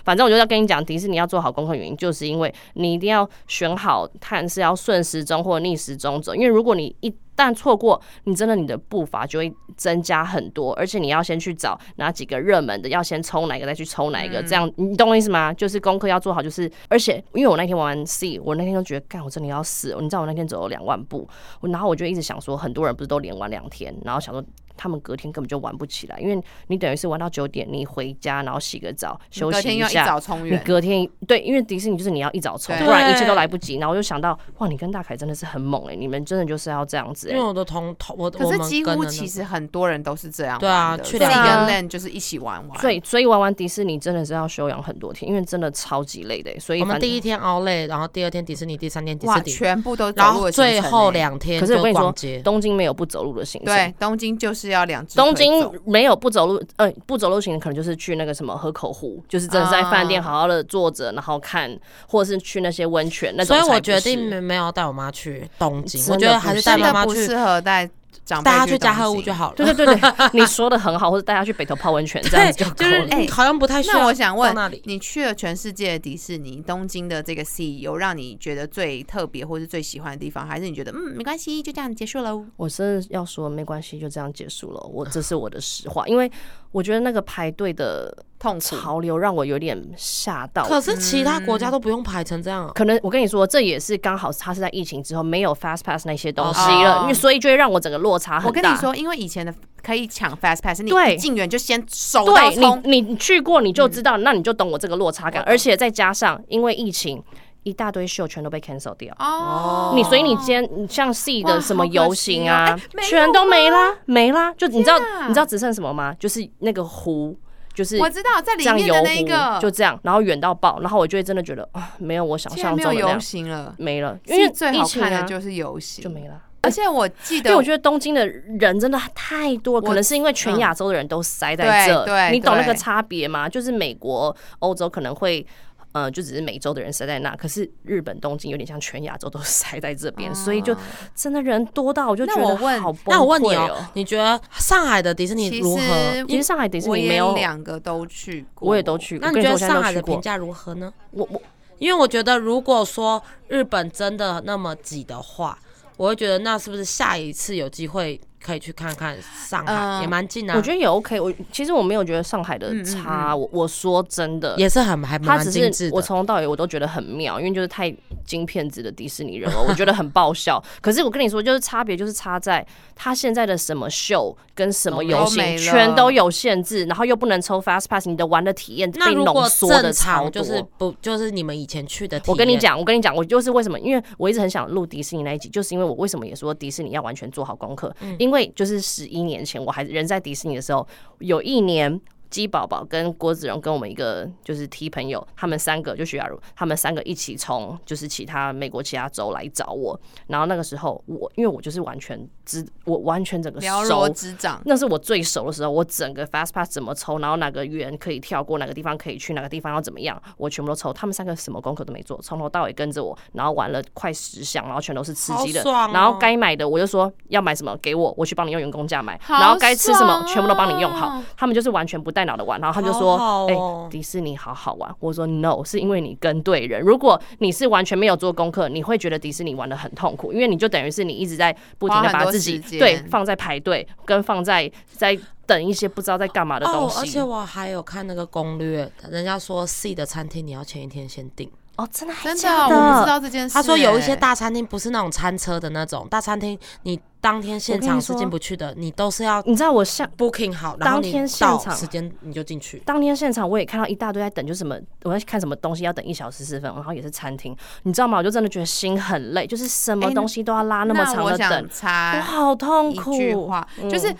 Speaker 2: 反正我就要跟你讲，迪士尼要做好功课，原因就是因为你一定要选好看是要顺时钟或逆时钟走，因为如果你一旦错过，你真的你的步伐就会增加很多，而且你要先去找哪几个热门的，要先抽哪个再去抽哪一个，这样你懂我意思吗？就是功课要做好，就是而且因为我那天玩完 C，我那天就觉得，干我真的要死，你知道我那天走了两万步，我然后我就一直想说，很多人不是都连玩两天，然后想说。他们隔天根本就玩不起来，因为你等于是玩到九点，你回家然后洗个澡休
Speaker 1: 隔天要一
Speaker 2: 息下，你
Speaker 1: 早冲远，
Speaker 2: 隔天对，因为迪士尼就是你要一早冲，
Speaker 1: 对
Speaker 2: 不然一切都来不及。然后我就想到，哇，你跟大凯真的是很猛哎、你们真的就是要这样子哎、
Speaker 3: 因为我的同同我
Speaker 1: 可
Speaker 3: 我们
Speaker 1: 是几乎其实很多人都是这样
Speaker 3: 对啊去
Speaker 2: 两
Speaker 1: 跟
Speaker 2: 天
Speaker 1: Len 就是一起玩玩。
Speaker 2: 所以所以玩完迪士尼真的是要休养很多天，因为真的超级累的、欸。所以
Speaker 3: 我们第一天熬累，然后第二天迪士尼，第三天迪，士尼，
Speaker 1: 全部都走
Speaker 3: 然后
Speaker 1: 路的行程
Speaker 3: 最后
Speaker 1: 欸
Speaker 3: 两天
Speaker 2: 可是我跟你说，东京没有不走路的行程。
Speaker 1: 对东京就是要两只
Speaker 2: 东京没有不走路，呃，不走路行程可能就是去那个什么河口湖，就是真的在饭店
Speaker 1: 啊
Speaker 2: 好好的坐着，然后看，或者是去那些温泉那种。
Speaker 3: 所以我决定没没有带我妈去东京，我觉得还是带
Speaker 1: 真
Speaker 3: 妈妈去，
Speaker 1: 不适合带长辈
Speaker 3: 带她
Speaker 1: 去
Speaker 3: 去加贺屋就好了。
Speaker 2: 对对对对，你说的很好，或者大家去北头泡温泉这样，子就够
Speaker 3: 就是
Speaker 2: 了。
Speaker 1: 哎
Speaker 3: 好像不太需要。
Speaker 1: 那我想问
Speaker 3: 那里，
Speaker 1: 你去了全世界的迪士尼，东京的这个 C 有让你觉得最特别或是最喜欢的地方，还是你觉得嗯没关系，就这样结束了？
Speaker 2: 我真的要说没关系，就这样结束了。我这是我的实话，因为我觉得那个排队的
Speaker 1: 痛苦，
Speaker 2: 潮流让我有点吓到。
Speaker 3: 可是其他国家都不用排成这样啊。
Speaker 2: 可能我跟你说，这也是刚好它是在疫情之后没有 Fast Pass 那些东西
Speaker 1: 哦
Speaker 2: 了，因为所以就会让我整个落差很大。
Speaker 1: 我跟你，说，因为以前的可以抢 Fast Pass，你进园就先手到
Speaker 2: 对
Speaker 1: 冲，
Speaker 2: 你你去过你就知道，那你就懂我这个落差感。而且再加上因为疫情，一大堆秀全都被 cancel 掉。
Speaker 1: 哦，
Speaker 2: 你所以你今天你像 C 的什么游行啊全都没啦，没啦。就你知道你知道只剩什么吗？就是那个湖，就是
Speaker 1: 我知道在里面的那一个
Speaker 2: 湖，就这样，然后远到爆，然后我就会真的觉得啊，没有我想象中的那样，
Speaker 1: 行了，
Speaker 2: 没了，因为
Speaker 1: 最好看的就是游行，
Speaker 2: 就没了。
Speaker 1: 而且我记得，
Speaker 2: 因为我觉得东京的人真的太多，可能是因为全亚洲的人都塞在这，
Speaker 1: 对对
Speaker 2: 你懂那个差别吗？就是美国、欧洲可能会。呃，就只是美洲的人塞在那，可是日本东京有点像全亚洲都 塞在这边，所以就真的人多到我就觉得
Speaker 1: 那我问
Speaker 2: 好崩
Speaker 3: 那我问你
Speaker 2: 溃
Speaker 3: 哦，你觉得上海的迪士尼如何？
Speaker 1: 实
Speaker 2: 其实上海迪士尼没有，
Speaker 1: 两个都去过，
Speaker 2: 我也都去过。
Speaker 3: 那你觉得上海的评价如何呢？
Speaker 2: 我我
Speaker 3: 因为我觉得，如果说日本真的那么挤的话，我会觉得那是不是下一次有机会可以去看看上海，
Speaker 1: 嗯
Speaker 3: 也蛮近的、
Speaker 2: 我觉得也 OK。我其实我没有觉得上海的
Speaker 1: 嗯嗯
Speaker 2: 差，我我说真的，
Speaker 3: 也是很还
Speaker 2: 它只
Speaker 3: 蛮精致的。
Speaker 2: 是我从头到尾我都觉得很妙，因为就是太金片子的迪士尼人了，我觉得很爆笑。可是我跟你说，就是差别就是差在他现在的什么秀跟什么游行
Speaker 1: 都
Speaker 2: 全都有限制，然后又不能抽 Fast Pass，你的玩的体验被浓缩的
Speaker 3: 正
Speaker 2: 超多。
Speaker 3: 就是不就是你们以前去的
Speaker 2: 我跟你，讲，我跟你讲，我就是为什么，因为我一直很想录迪士尼那一集，就是因为我为什么也说迪士尼要完全做好功课，
Speaker 3: 嗯
Speaker 2: 因为为就是十一年前我还人在迪士尼的时候，有一年。鸡宝宝跟郭子荣跟我们一个就是 T 朋友，他们三个就徐雅茹，他们三个一起从就是其他美国其他州来找我，然后那个时候我因为我就是完全知我完全整个
Speaker 1: 了
Speaker 2: 熟
Speaker 1: 如指掌。
Speaker 2: 那是我最熟的时候，我整个 fast pass 怎么抽，然后哪个圆可以跳过，哪个地方可以去，哪个地方要怎么样，我全部都抽。他们三个什么功课都没做，从头到尾跟着我，然后玩了快十项，然后全都是吃鸡的。然后该买的我就说要买什么给我，我去帮你用员工价买。
Speaker 1: 好
Speaker 2: 然后该吃什么
Speaker 1: 爽
Speaker 2: 全部都帮你用
Speaker 1: 哦
Speaker 2: 好。他们就是完全不带脑的玩，然后他们就说
Speaker 3: 好好：“
Speaker 2: 哎、
Speaker 3: 哦
Speaker 2: 迪士尼好好玩。”我说：“No，是因为你跟对人。如果你是完全没有做功课，你会觉得迪士尼玩的很痛苦，因为你就等于是你一直在不停的把自己对放在排队，跟放在在等一些不知道在干嘛的东
Speaker 3: 哦，而。且我还有看那个攻略，人家说 C 的餐厅你要前一天先订。
Speaker 2: 哦，真的还
Speaker 1: 真的，
Speaker 2: 假
Speaker 1: 我不知道这件事、
Speaker 3: 他说有一些
Speaker 1: 欸
Speaker 3: 大餐厅不是那种餐车的那种大餐厅，你当天现场是进不去的，你都是要
Speaker 2: 你知道我像
Speaker 3: booking 好，
Speaker 2: 当天现场
Speaker 3: 时间你就进去。
Speaker 2: 当天现场我也看到一大堆在等，就什么我要看什么东西要等一小时四十分，然后也是餐厅，你知道吗？我就真的觉得心很累，就是什么
Speaker 1: 哎
Speaker 2: 东西都要拉那么长的等，我
Speaker 1: 插
Speaker 2: 好痛
Speaker 1: 一
Speaker 2: 苦。
Speaker 1: 句话，
Speaker 2: 嗯
Speaker 1: 就是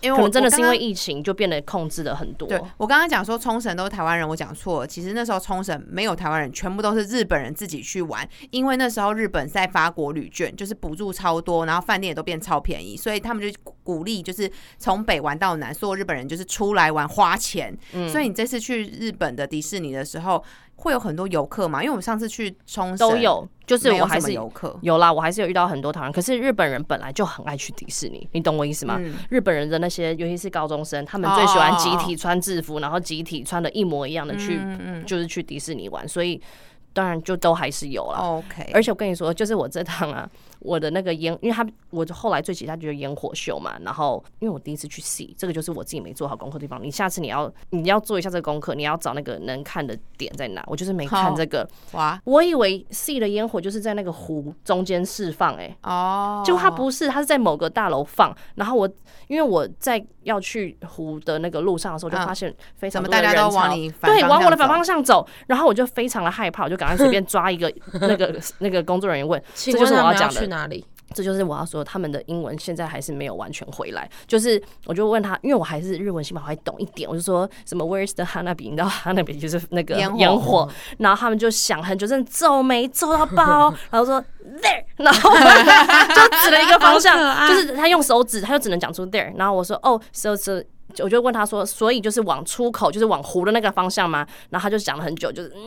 Speaker 1: 因为我
Speaker 2: 可能真的是因为疫情就变得控制了很多。
Speaker 1: 对我刚刚讲说冲绳都是台湾人，我讲错了。其实那时候冲绳没有台湾人，全部都是日本人自己去玩。因为那时候日本在发国旅券，就是补助超多，然后饭店也都变超便宜，所以他们就鼓励就是从北玩到南，所有日本人就是出来玩花钱。
Speaker 2: 嗯
Speaker 1: 所以你这次去日本的迪士尼的时候，会有很多游客嘛？因为我们上次去冲绳
Speaker 2: 都有，就是我还是
Speaker 1: 游客。
Speaker 2: 有啦，我还是有遇到很多台湾人，可是日本人本来就很爱去迪士尼，你懂我意思吗？
Speaker 1: 嗯
Speaker 2: 日本人的那些，尤其是高中生，他们最喜欢集
Speaker 1: 哦
Speaker 2: 体穿制服，然后集体穿的一模一样的去，
Speaker 1: 嗯嗯
Speaker 2: 就是去迪士尼玩，所以当然就都还是有啦。
Speaker 1: ，OK，
Speaker 2: 而且我跟你说，就是我这趟啊，我的那个烟，因为他我后来最期待就是烟火秀嘛，然后因为我第一次去 see，这个就是我自己没做好功课的地方。你下次你要你要做一下这个功课，你要找那个能看的点在哪。我就是没看
Speaker 1: 好
Speaker 2: 这个，
Speaker 1: 哇
Speaker 2: 我以为 see 的烟火就是在那个湖中间释放、欸，
Speaker 1: 哦，
Speaker 2: 结果它不是，它是在某个大楼放。然后我因为我在要去湖的那个路上的时候，就
Speaker 1: 嗯。
Speaker 2: 发现非常多的人
Speaker 1: 大家都往
Speaker 2: 潮
Speaker 1: 你反
Speaker 2: 对，往我的反方向走，然后我就非常的害怕，我就赶快随便抓一个 那个那个工作人员问，
Speaker 3: 请
Speaker 2: 这就是我要讲的
Speaker 3: 去哪里？
Speaker 2: 这就是我要说，他们的英文现在还是没有完全回来。就是我就问他，因为我还是日文起码还懂一点，我就说什么 Where's the hanabi？你知道 hanabi 就是那个
Speaker 1: 烟火，
Speaker 2: 然后他们就想很久，真的皱眉皱到爆，然后说 there，然后就指了一个方向就是他用手指，他就只能讲出 there，然后我说哦，so so。我就问他说，所以就是往出口，就是往湖的那个方向吗？然后他就讲了很久，就是嗯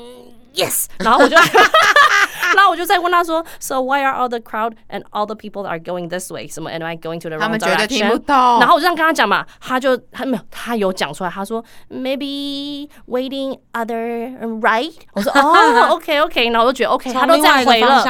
Speaker 2: ，yes。然后我就，然后我就再问他说，so why are all the crowd and all the people are going this way？什么 and I going to the wrong
Speaker 1: 们绝对听
Speaker 2: direction？
Speaker 1: 不懂。
Speaker 2: 然后我就这样跟他讲嘛，他就他没有，他有讲出来，他说 maybe waiting other right。我说哦，OK OK，然后我就觉得 OK，他都这样回了。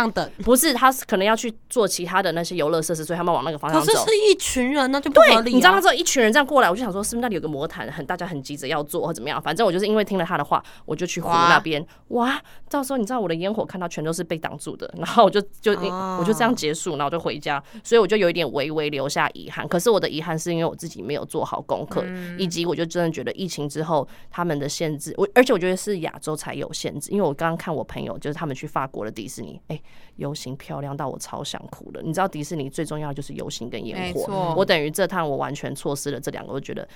Speaker 2: 不是，他是可能要去做其他的那些游乐设施，所以他们往那个方向走。
Speaker 3: 可是是一群人，那就不合
Speaker 2: 对，
Speaker 3: 理、啊。
Speaker 2: 你知道他之后一群人这样过来，我就想说，是不是那里有个魔毯，很大家很急着要做或怎么样？反正我就是因为听了他的话，我就去湖那边。哇，到时候你知道我的烟火看到全都是被挡住的，然后我就就、
Speaker 3: 哦
Speaker 2: 我就这样结束，然后我就回家，所以我就有一点微微留下遗憾。可是我的遗憾是因为我自己没有做好功课，以及我就真的觉得疫情之后他们的限制，我而且我觉得是亚洲才有限制，因为我刚刚看我朋友就是他们去法国的迪士尼，哎、游行漂亮到我超想哭的。你知道迪士尼最重要的就是游行跟烟火，我等于这趟我完全错失了这两个，我觉得。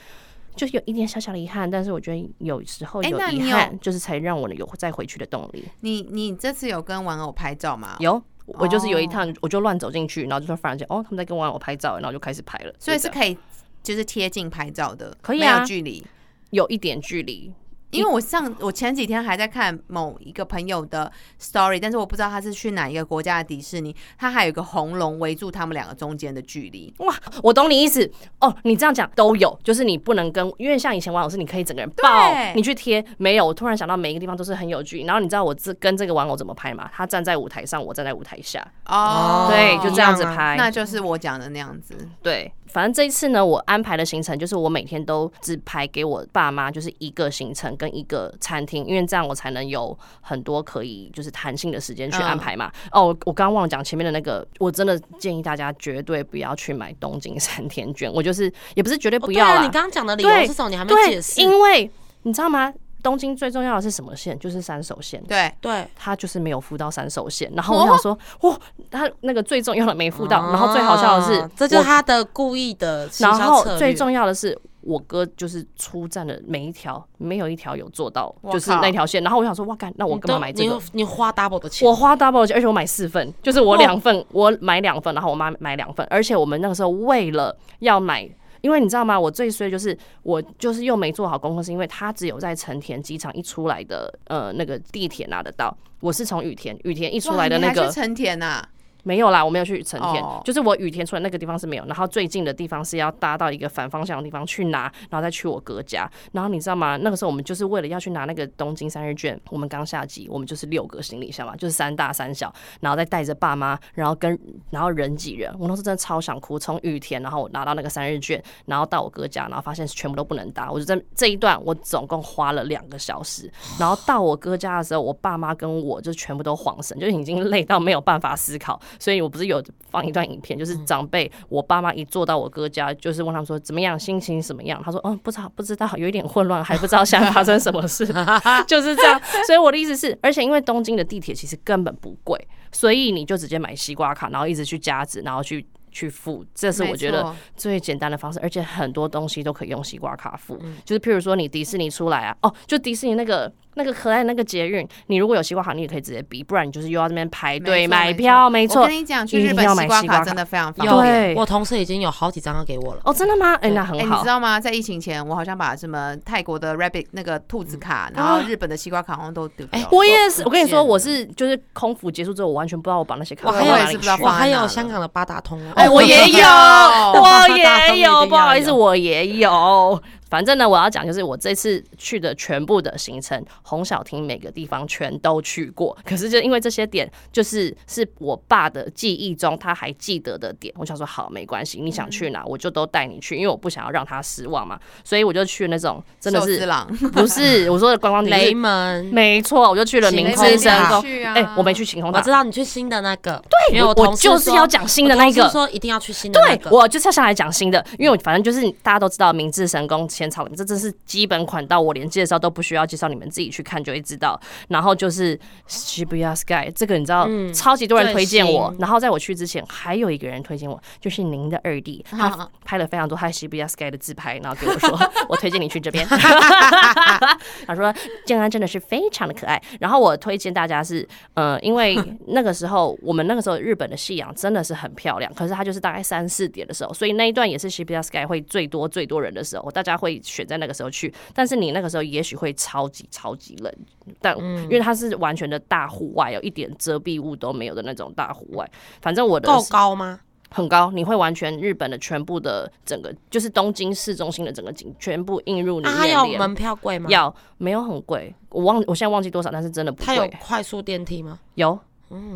Speaker 2: 就是有一点小小的遗憾，但是我觉得有时候有遗憾，就是才让我有再回去的动力。
Speaker 1: 你你这次有跟玩偶拍照吗？
Speaker 2: 有，我就是有一
Speaker 1: 哦
Speaker 2: 趟，我就乱走进去，然后就突然间，哦，他们在跟玩偶拍照，然后就开始拍了。
Speaker 1: 所以
Speaker 2: 是
Speaker 1: 可以就是贴近拍照的，
Speaker 2: 可以啊
Speaker 1: 没有距离。
Speaker 2: 有一点距离，
Speaker 1: 因为我上我前几天还在看某一个朋友的 story，但是我不知道他是去哪一个国家的迪士尼，他还有一个红龙围住他们两个中间的距离。
Speaker 2: 哇，我懂你意思哦。你这样讲都有，就是你不能跟，因为像以前玩偶是你可以整个人抱，你去贴，没有。我突然想到每一个地方都是很有距离，然后你知道我这跟这个玩偶怎么拍吗？他站在舞台上，我站在舞台下，
Speaker 1: 哦，
Speaker 2: 对，就这样子拍。
Speaker 1: 那就是我讲的那样子。
Speaker 2: 对，反正这一次呢，我安排的行程就是我每天都只排给我爸妈，就是一个行程跟一个餐厅，因为这样我才能有很多可以就是弹性的时间去安排嘛。哦，我我刚刚忘了讲前面的那个，我真的建议大家绝对不要去买东京三天券，我就是也不是绝对不要啦，
Speaker 3: 哦对啊，你刚刚讲的理由
Speaker 2: 对
Speaker 3: 是什么？你还没解，释。
Speaker 2: 因为你知道吗？东京最重要的是什么线？就是三手线。
Speaker 1: 对，
Speaker 3: 对，
Speaker 2: 他就是没有付到三手线，然后我想说，哇，他那个最重要的没付到，然后最好笑的是
Speaker 3: 哦，这就是他的故意的
Speaker 2: 然。后最重要的是，我哥就是出站的每一条，没有一条有做到，就是那条线。然后我想说，哇，干，那我干嘛买这个？
Speaker 3: 你花 double 的钱，
Speaker 2: 我花 double 的钱，而且我买四份，就是我两份，我买两份，然后我妈买两份，而且我们那个时候为了要买。因为你知道吗？我最衰就是我就是又没做好功课，是因为他只有在成田机场一出来的呃那个地铁拿得到，我是从羽田羽田一出来的那个
Speaker 1: 成田呐、
Speaker 2: 没有啦，我没有去成田，
Speaker 1: 哦
Speaker 2: 就是我羽田出来那个地方是没有，然后最近的地方是要搭到一个反方向的地方去拿，然后再去我哥家。然后你知道吗？那个时候我们就是为了要去拿那个东京三日券，我们刚下机，我们就是六个行李箱嘛，就是三大三小，然后再带着爸妈，然后跟然后人挤人，我那时候真的超想哭。从羽田，然后我拿到那个三日券，然后到我哥家，然后发现全部都不能搭，我就在这一段我总共花了两个小时，然后到我哥家的时候，我爸妈跟我就全部都晃神，就已经累到没有办法思考。所以我不是有放一段影片，就是长辈我爸妈一坐到我哥家，就是问他们说怎么样，心情怎么样？他说嗯不知道不知道，有一点混乱，还不知道现在发生什么事，就是这样。所以我的意思是，而且因为东京的地铁其实根本不贵，所以你就直接买西瓜卡，然后一直去加值，然后去。去付，这是我觉得最简单的方式，而且很多东西都可以用西瓜卡付。就是譬如说你迪士尼出来啊，哦，就迪士尼那个那个可爱那个捷运，你如果有西瓜卡，你也可以直接比，不然你就是又要这边排队买票，没错
Speaker 1: 我跟。你讲，去日本
Speaker 2: 要买
Speaker 1: 西瓜
Speaker 2: 卡
Speaker 1: 卡真的非常方便。
Speaker 2: 对
Speaker 3: 我同事已经有好几张要给我了。
Speaker 2: 哦，真的吗？哎、那
Speaker 1: 哎、
Speaker 2: 很好
Speaker 1: 你知。道吗？在疫情前，我好像把什么泰国的 rabbit 那个兔子卡，然后日本的西瓜卡好像都丢掉了。
Speaker 2: 我也是，我跟你说，我是就是空服结束之后，我完全不知道我把那些卡
Speaker 3: 我还有
Speaker 2: 放哪里去
Speaker 1: 我也是不知道
Speaker 3: 我还有香港的八达通哦，
Speaker 2: 哎，我也有，
Speaker 1: 哦
Speaker 2: 我也有，不好意思，我也有。反正呢，我要讲就是我这次去的全部的行程，红小厅每个地方全都去过。可是就因为这些点，就是是我爸的记忆中他还记得的点，我想说好没关系，你想去哪我就都带你去，因为我不想要让他失望嘛。所以我就去那种真的是不是我说的观光 景
Speaker 3: 雷，门。
Speaker 2: 没错，我就去了明治神宫。哎、我没去晴空塔
Speaker 3: 我知，道你去新的那个，对因为
Speaker 2: 我就是要讲新的那个
Speaker 3: 说一定要去新的那
Speaker 2: 对。我就是要上来讲新的，因为我反正就是大家都知道明治神宫浅草，这真是基本款，到我连介绍都不需要介绍，你们自己去看就会知道。然后就是 Sky，这个你知道，
Speaker 3: 嗯
Speaker 2: 超级多人推荐我然后在我去之前，还有一个人推荐我，就是您的二弟，他
Speaker 1: 啊
Speaker 2: 拍了非常多他 Sky 的自拍，然后给我说，我推荐你去这边。他说建安真的是非常的可爱。然后我推荐大家是，呃，因为 那个时候我们那个时候日本的夕阳真的是很漂亮，可是它就是大概三四点的时候，所以那一段也是 Sky 会最多最多人的时候，大家会选在那个时候去。但是你那个时候也许会超级超级冷，但
Speaker 3: 嗯
Speaker 2: 因为它是完全的大户外，有一点遮蔽物都没有的那种大户外。反正我的
Speaker 3: 够高吗？
Speaker 2: 很高，你会完全日本的全部的整个，就是东京市中心的整个景全部映入你眼帘。
Speaker 3: 有门票贵吗？
Speaker 2: 要没有很贵，我忘我现在忘记多少，但是真的不贵
Speaker 3: 它有。快速电梯吗？
Speaker 2: 有，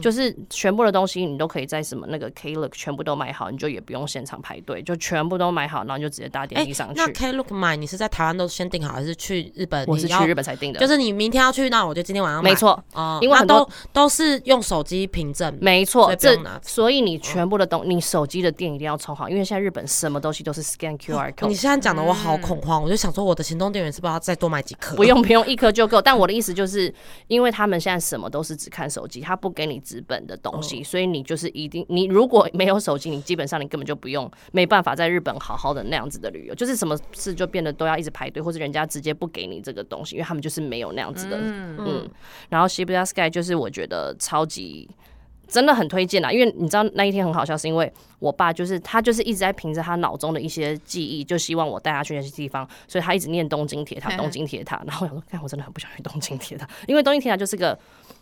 Speaker 2: 就是全部的东西你都可以在什么那个 Klook 全部都买好，你就也不用现场排队，就全部都买好，然后你就直接搭电梯上去。
Speaker 3: 那 Klook 买你是在台湾都先订好，还是去日本？
Speaker 2: 我是去日本才订的，
Speaker 3: 就是你明天要去，那我就今天晚上买。
Speaker 2: 没错，
Speaker 3: 哦，
Speaker 2: 因为
Speaker 3: 都都是用手机凭证。
Speaker 2: 没错，这所以你全部的东，你手机的电一定要充好，因为现在日本什么东西都是 scan QR code。
Speaker 3: 你现在讲的我好恐慌，我就想说我的行动电源是不是要再多买几颗？
Speaker 2: 不用不用，一颗就够。但我的意思就是，因为他们现在什么都是只看手机，他不给你纸本的东西，所以你就是一定，你如果没有手机，你基本上你根本就不用，没办法在日本好好的那样子的旅游，就是什么事就变得都要一直排队，或者人家直接不给你这个东西，因为他们就是没有那样子的，嗯然后 Shibuya Sky 就是我觉得超级。真的很推荐啊！因为你知道那一天很好笑，是因为我爸就是他就是一直在凭着他脑中的一些记忆，就希望我带他去那些地方，所以他一直念东京铁塔，东京铁塔。然后我想说，看我真的很不想去东京铁塔，因为东京铁塔就是个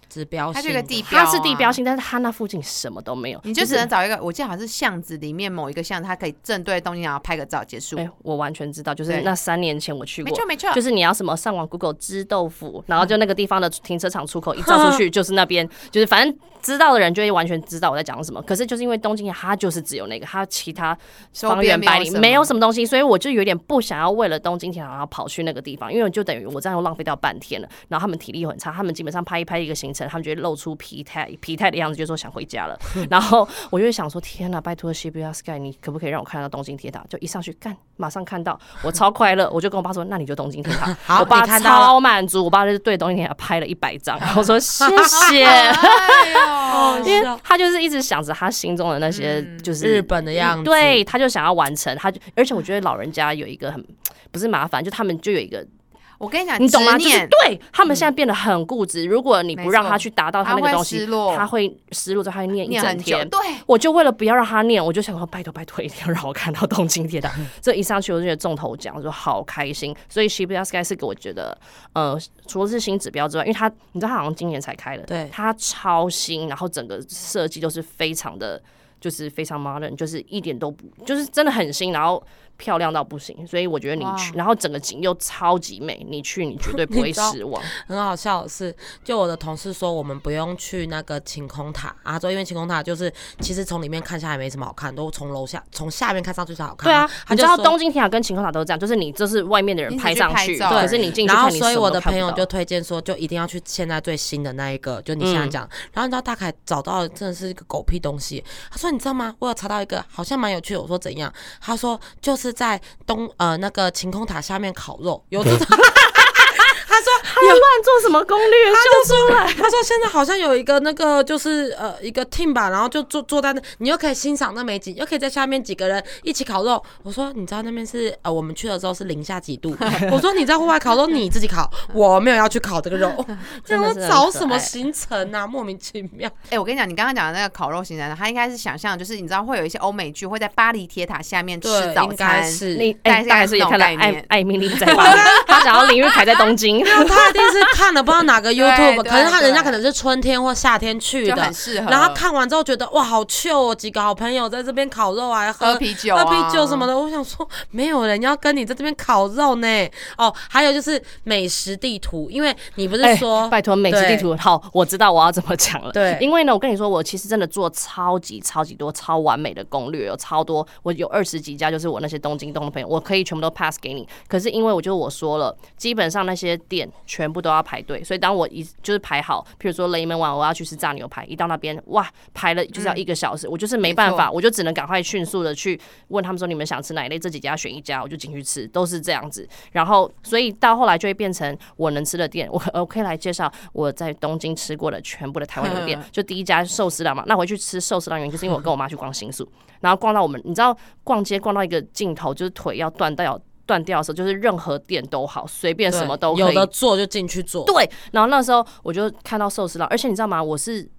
Speaker 3: 指标
Speaker 1: 它
Speaker 3: 性的，
Speaker 1: 这个地标、啊，
Speaker 2: 它是地标性，但是它那附近什么都没有，
Speaker 1: 你就只能找一个，我记得好像是巷子里面某一个巷，它可以正对东京，然后拍个照结束。
Speaker 2: 哎、我完全知道，就是那三年前我去过
Speaker 1: 没错，没错，
Speaker 2: 就是你要什么上网 Google 知豆腐，然后就那个地方的停车场出口一照出去 就是那边，就是反正知道的人就会完全知道我在讲什么。可是就是因为东京它就是只有那个，它其他
Speaker 1: 周
Speaker 2: 方圆
Speaker 1: 边没有什么。
Speaker 2: 百里没有什么东西，所以我就有点不想要为了东京铁塔然后跑去那个地方，因为就等于我这样又浪费掉半天了。然后他们体力很差，他们基本上拍一拍一个行程，他们就会露出疲态疲态的样子，就说想回家了。然后我就会想说，天呐，拜托 Shibuya Sky，你可不可以让我看到东京铁塔？就一上去干，马上看到，我超快乐，我就跟我爸说，那你就东京铁塔。我爸超满足，我爸就是对东京铁塔拍了一百张，我说谢 谢。因为他就是一直想着他心中的那些
Speaker 1: 嗯
Speaker 2: 就是
Speaker 3: 日本的样子
Speaker 2: 对，他就想要完成，他就而且我觉得老人家有一个很不是麻烦，就他们就有一个
Speaker 1: 我跟你讲，
Speaker 2: 你懂吗？就是对他们现在变得很固执，如果你不让他去达到他那个东西他会失落，他会念一整天。
Speaker 1: 对，
Speaker 2: 我就为了不要让他念，我就想说拜托拜托，一定要让我看到东京铁塔。这一上去我就觉得中头奖，我就好开心。所以 Shibuya Sky 是给我觉得，呃，除了是新指标之外，因为它你知道它好像今年才开的，
Speaker 3: 对
Speaker 2: 它超新，然后整个设计都是非常的。就是非常 modern，就是一点都不，就是真的很新，然后漂亮到不行，所以我觉得你去，然后整个景又超级美，你去你绝对 不会失望。
Speaker 3: 很好笑的是，就我的同事说我们不用去那个晴空塔啊，他说因为晴空塔就是其实从里面看下来没什么好看，都从楼下从下面看上去才好看。
Speaker 2: 对啊，你知道东京铁塔跟晴空塔都是这样，就是你这是外面的人拍上去，
Speaker 1: 去拍照
Speaker 2: 可是你进去
Speaker 3: 然后所以我的朋友就推荐说，就一定要去现在最新的那一个，就你现在
Speaker 2: 嗯
Speaker 3: 讲。然后你知道大概找到的真的是一个狗屁东西。他说你知道吗？我有查到一个好像蛮有趣的。我说怎样？他说就是在东呃那个晴空塔下面烤肉，有这种。他说
Speaker 2: 他要乱做什么攻略？就出来。
Speaker 3: 他说现在好像有一个那个就是呃一个 team 吧，然后就坐坐在那，你又可以欣赏那美景，又可以在下面几个人一起烤肉。我说你知道那边是呃我们去的时候是零下几度，我说你在户外烤肉你自己烤，我没有要去烤这个肉，这样找什么行程啊？莫名其妙。
Speaker 1: 哎、我跟你讲，你刚刚讲的那个烤肉行程，他应该是想象，就是你知道会有一些欧美剧会在巴黎铁塔下面吃
Speaker 3: 对，
Speaker 1: 早餐，
Speaker 3: 是。
Speaker 2: 你哎，
Speaker 1: 大概是
Speaker 2: 大概是也看到艾
Speaker 1: 那种概念
Speaker 2: 艾米丽在巴黎，他想要林玉凯在东京。
Speaker 3: 他一定是看了不知道哪个 YouTube，可是他人家可能是春天或夏天去的
Speaker 1: 就很，适合。
Speaker 3: 然后看完之后觉得哇好 chill 哦，几个好朋友在这边烤肉啊，
Speaker 1: 喝啤酒、啊，
Speaker 3: 喝啤酒什么的，我想说没有人要跟你在这边烤肉呢。哦，还有就是美食地图，因为你不是
Speaker 2: 哎
Speaker 3: 说、
Speaker 2: 拜托美食地图，好，我知道我要怎么讲了。
Speaker 3: 对
Speaker 2: 因为呢，我跟你说，我其实真的做超级超级多超完美的攻略，有超多，我有二十几家，就是我那些东京东的朋友，我可以全部都 pass 给你。可是因为我就我说了，基本上那些店全部都要排队，所以当我一就是排好，譬如说雷门湾我要去吃炸牛排，一到那边哇排了就是要一个小时，我就是没办法，我就只能赶快迅速的去问他们说你们想吃哪一类，这几家选一家，我就进去吃，都是这样子。然后，所以到后来就会变成我能吃的店，我我可以来介绍我在东京吃过的全部的台湾牛店。就第一家寿司郎嘛，那回去吃寿司郎原因就是因为我跟我妈去逛新宿，然后逛到我们，你知道逛街逛到一个尽头，就是腿要断掉断掉的时候，就是任何店都好，随便什么都可以。
Speaker 3: 有的做就进去做。
Speaker 2: 对，然后那时候我就看到寿司郎，而且你知道吗？我是。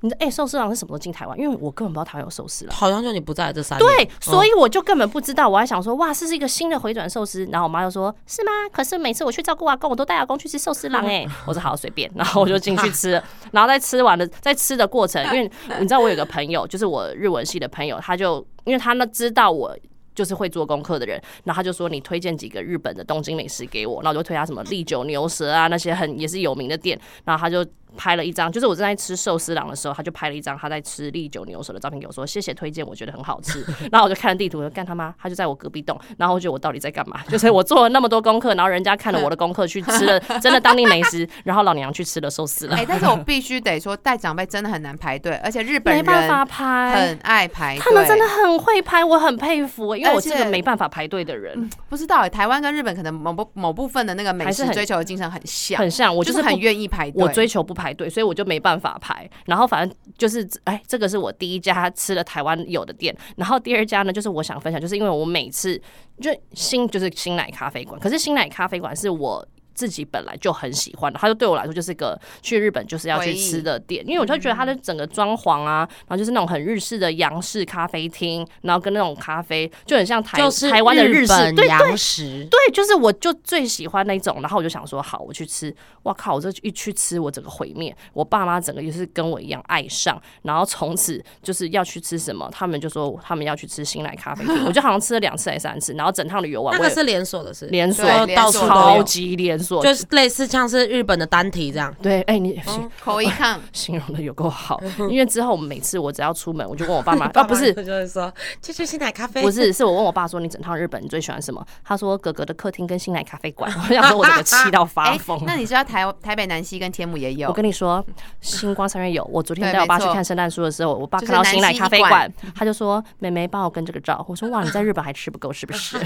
Speaker 2: 你哎，寿司郎是什么时候进台湾？因为我根本不知道台湾有寿司郎。
Speaker 3: 好像就你不在这三年，
Speaker 2: 对，所以我就根本不知道，我还想说，哇，这是一个新的回转寿司。然后我妈就说，是吗？可是每次我去照顾阿公，我都带阿公去吃寿司郎 哎。我说好，随便。然后我就进去吃，然后在吃完了，在吃的过程，因为你知道我有个朋友，就是我日文系的朋友，他就因为他呢知道我。就是会做功课的人，然后他就说你推荐几个日本的东京美食给我，那我就推他什么利久牛舌啊那些很也是有名的店，然后他就拍了一张，就是我正在吃寿司郎的时候，他就拍了一张他在吃利久牛舌的照片给我说谢谢推荐，我觉得很好吃。然后我就看了地图，我就干他妈，他就在我隔壁栋，然后我觉得我到底在干嘛？就是我做了那么多功课，然后人家看了我的功课去吃了 真的当地美食，然后老娘去吃了寿司郎
Speaker 1: 哎、，但是我必须得说，带长辈真的很难排队，而且日本人
Speaker 2: 没办法排
Speaker 1: 很。爱排队。
Speaker 2: 他们真的很会拍，我很佩服，因为我是个没办法排队的人，
Speaker 1: 不知道哎、台湾跟日本可能某部某部分的那个美食追求的精神很像，
Speaker 2: 很像。我
Speaker 1: 就是很愿意排队。
Speaker 2: 我追求不排排队，所以我就没办法排。然后反正就是，哎，这个是我第一家吃了台湾有的店。然后第二家呢，就是我想分享，就是因为我每次就新就是新奶咖啡馆，可是新奶咖啡馆是我。自己本来就很喜欢的，它就对我来说就是个去日本就是要去吃的店，因为我就觉得它的整个装潢啊，然后就是那种很日式的洋式咖啡厅，然后跟那种咖啡就很像台
Speaker 3: 就是
Speaker 2: 台湾的日式，
Speaker 3: 洋食，
Speaker 2: 对，就是我就最喜欢那种，然后我就想说，好，我去吃。哇靠！我这一去吃，我整个毁灭。我爸妈整个也是跟我一样爱上，然后从此就是要去吃什么，他们就说他们要去吃新来咖啡厅。我就好像吃了两次还是三次，然后整趟旅游完，
Speaker 3: 那个是连锁的是，
Speaker 2: 连锁
Speaker 1: 对
Speaker 3: 到处
Speaker 2: 超，级连锁，
Speaker 3: 就是类似像是日本的单体这样。
Speaker 2: 对，哎、你形
Speaker 1: 口一看，
Speaker 2: 形容的有够好，因为之后每次我只要出门，我就问我爸妈，啊不是
Speaker 3: 就是说去去新奶咖啡，
Speaker 2: 不是，是我问我爸说你整趟日本你最喜欢什么？他说哥哥的客厅跟新奶咖啡馆。我想说我整个气到发
Speaker 1: 哎
Speaker 2: 疯。，
Speaker 1: 那你知道台台北南西跟天母也有
Speaker 2: 我？跟你说，星光三月有。我昨天带我爸去看圣诞树的时候，我爸看到新奶咖啡
Speaker 1: 南
Speaker 2: 馆，他就说：“妹妹，帮我跟这个照。”我说：“哇，你在日本还吃不够是不是？”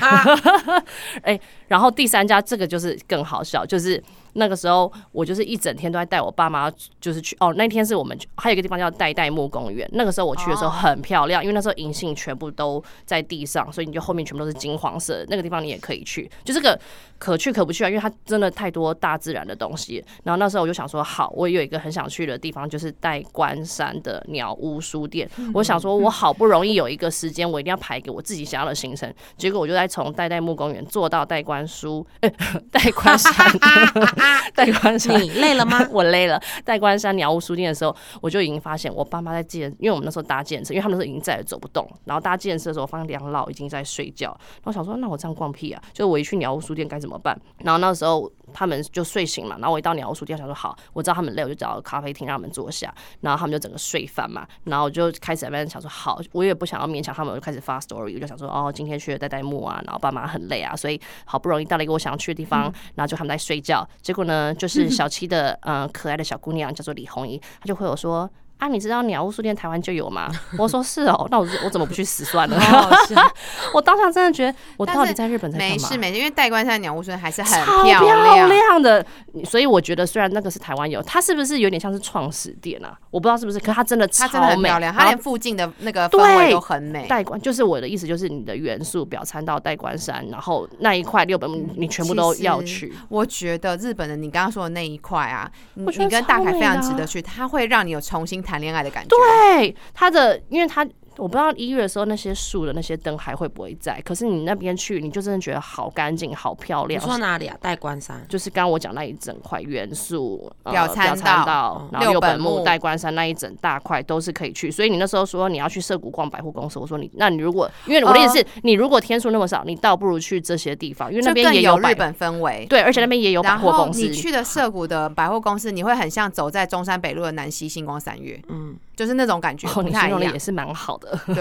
Speaker 2: 哎，然后第三家这个就是更好少，就是那个时候我就是一整天都在带我爸妈，就是去哦，那天是我们去还有一个地方叫代代木公园。那个时候我去的时候很漂亮，因为那时候银杏全部都在地上，所以你就后面全部都是金黄色。那个地方你也可以去，就这个可去可不去啊，因为它真的太多大自然的东西。然后那时候我就想说，好，我有一个很想去的地方，就是代官山的鸟屋书店。我想说，我好不容易有一个时间，我一定要排给我自己想要的行程。结果我就在从代代木公园坐到代官书，哎、代官山，代官山。
Speaker 3: 你累了吗？
Speaker 2: 我累了。代官山鸟屋书店的时候，我就已经发现我爸妈在计程，因为我们那时候搭计程车，因为他们那时候已经再也走不动。然后搭计程车的时候，我发现两老已经在睡觉。然后我想说，那我这样逛屁啊！就是我一去鸟屋书店该怎么办？然后那时候他们就睡醒嘛，然后我一到鸟屋书店，想说好，我知道他们累，我就找咖啡厅让他们坐下。然后他们就整个睡翻嘛，然后我就开始在那边想说，好，我也不想要勉强他们，我就开始发 story，我就想说，哦，今天去了代代木啊，然后爸妈很累啊，所以好不容易到了一个我想要去的地方，然后就他们在睡觉，结果呢，就是小七的嗯、呃可爱的小姑娘叫做李红怡，她就会有说。啊，你知道鸟屋书店台湾就有吗？我说是哦，那我我怎么不去死算了？我当场真的觉得，我到底在日本在干嘛？
Speaker 1: 没事没事，因为代官山鸟屋村还是很
Speaker 2: 超
Speaker 1: 漂
Speaker 2: 漂亮的，所以我觉得虽然那个是台湾有，它是不是有点像是创始店啊？我不知道是不是，可它真的超
Speaker 1: 它真的很
Speaker 2: 美，
Speaker 1: 漂亮，它连附近的那个氛围都很美。
Speaker 2: 代官就是我的意思，就是你的元素表参道代官山，然后那一块六本木你全部都要去。
Speaker 1: 我觉得日本的你刚刚说的那一块啊，你跟大凯非常值得去，它会让你有重新谈恋爱的感觉。
Speaker 2: 对，他的，因为他我不知道一月的时候那些树的那些灯还会不会在，可是你那边去，你就真的觉得好干净、好漂亮
Speaker 3: 你
Speaker 2: 亮。
Speaker 3: 说哪里啊？代官山。
Speaker 2: 就是刚刚我讲那一整块元素，呃、
Speaker 1: 表参
Speaker 2: 参
Speaker 1: 道
Speaker 2: 道，然后
Speaker 1: 六
Speaker 2: 六本
Speaker 1: 本木
Speaker 2: 木、代官山那一整大块都是可以去。所以你那时候说你要去涩谷逛百货公司，我说你，那你如果因为我的意思是，你如果天数那么少，你倒不如去这些地方，因为那边也百
Speaker 1: 有日本氛围。
Speaker 2: 对，而且那边也有百货公司。
Speaker 1: 你去的涩谷的百货公司，你会很像走在中山北路的南西星光三月，
Speaker 3: 嗯，
Speaker 1: 就是那种感觉，
Speaker 2: 哦，
Speaker 1: 不太一样
Speaker 2: 你形容的也。是蛮好的。
Speaker 1: 对，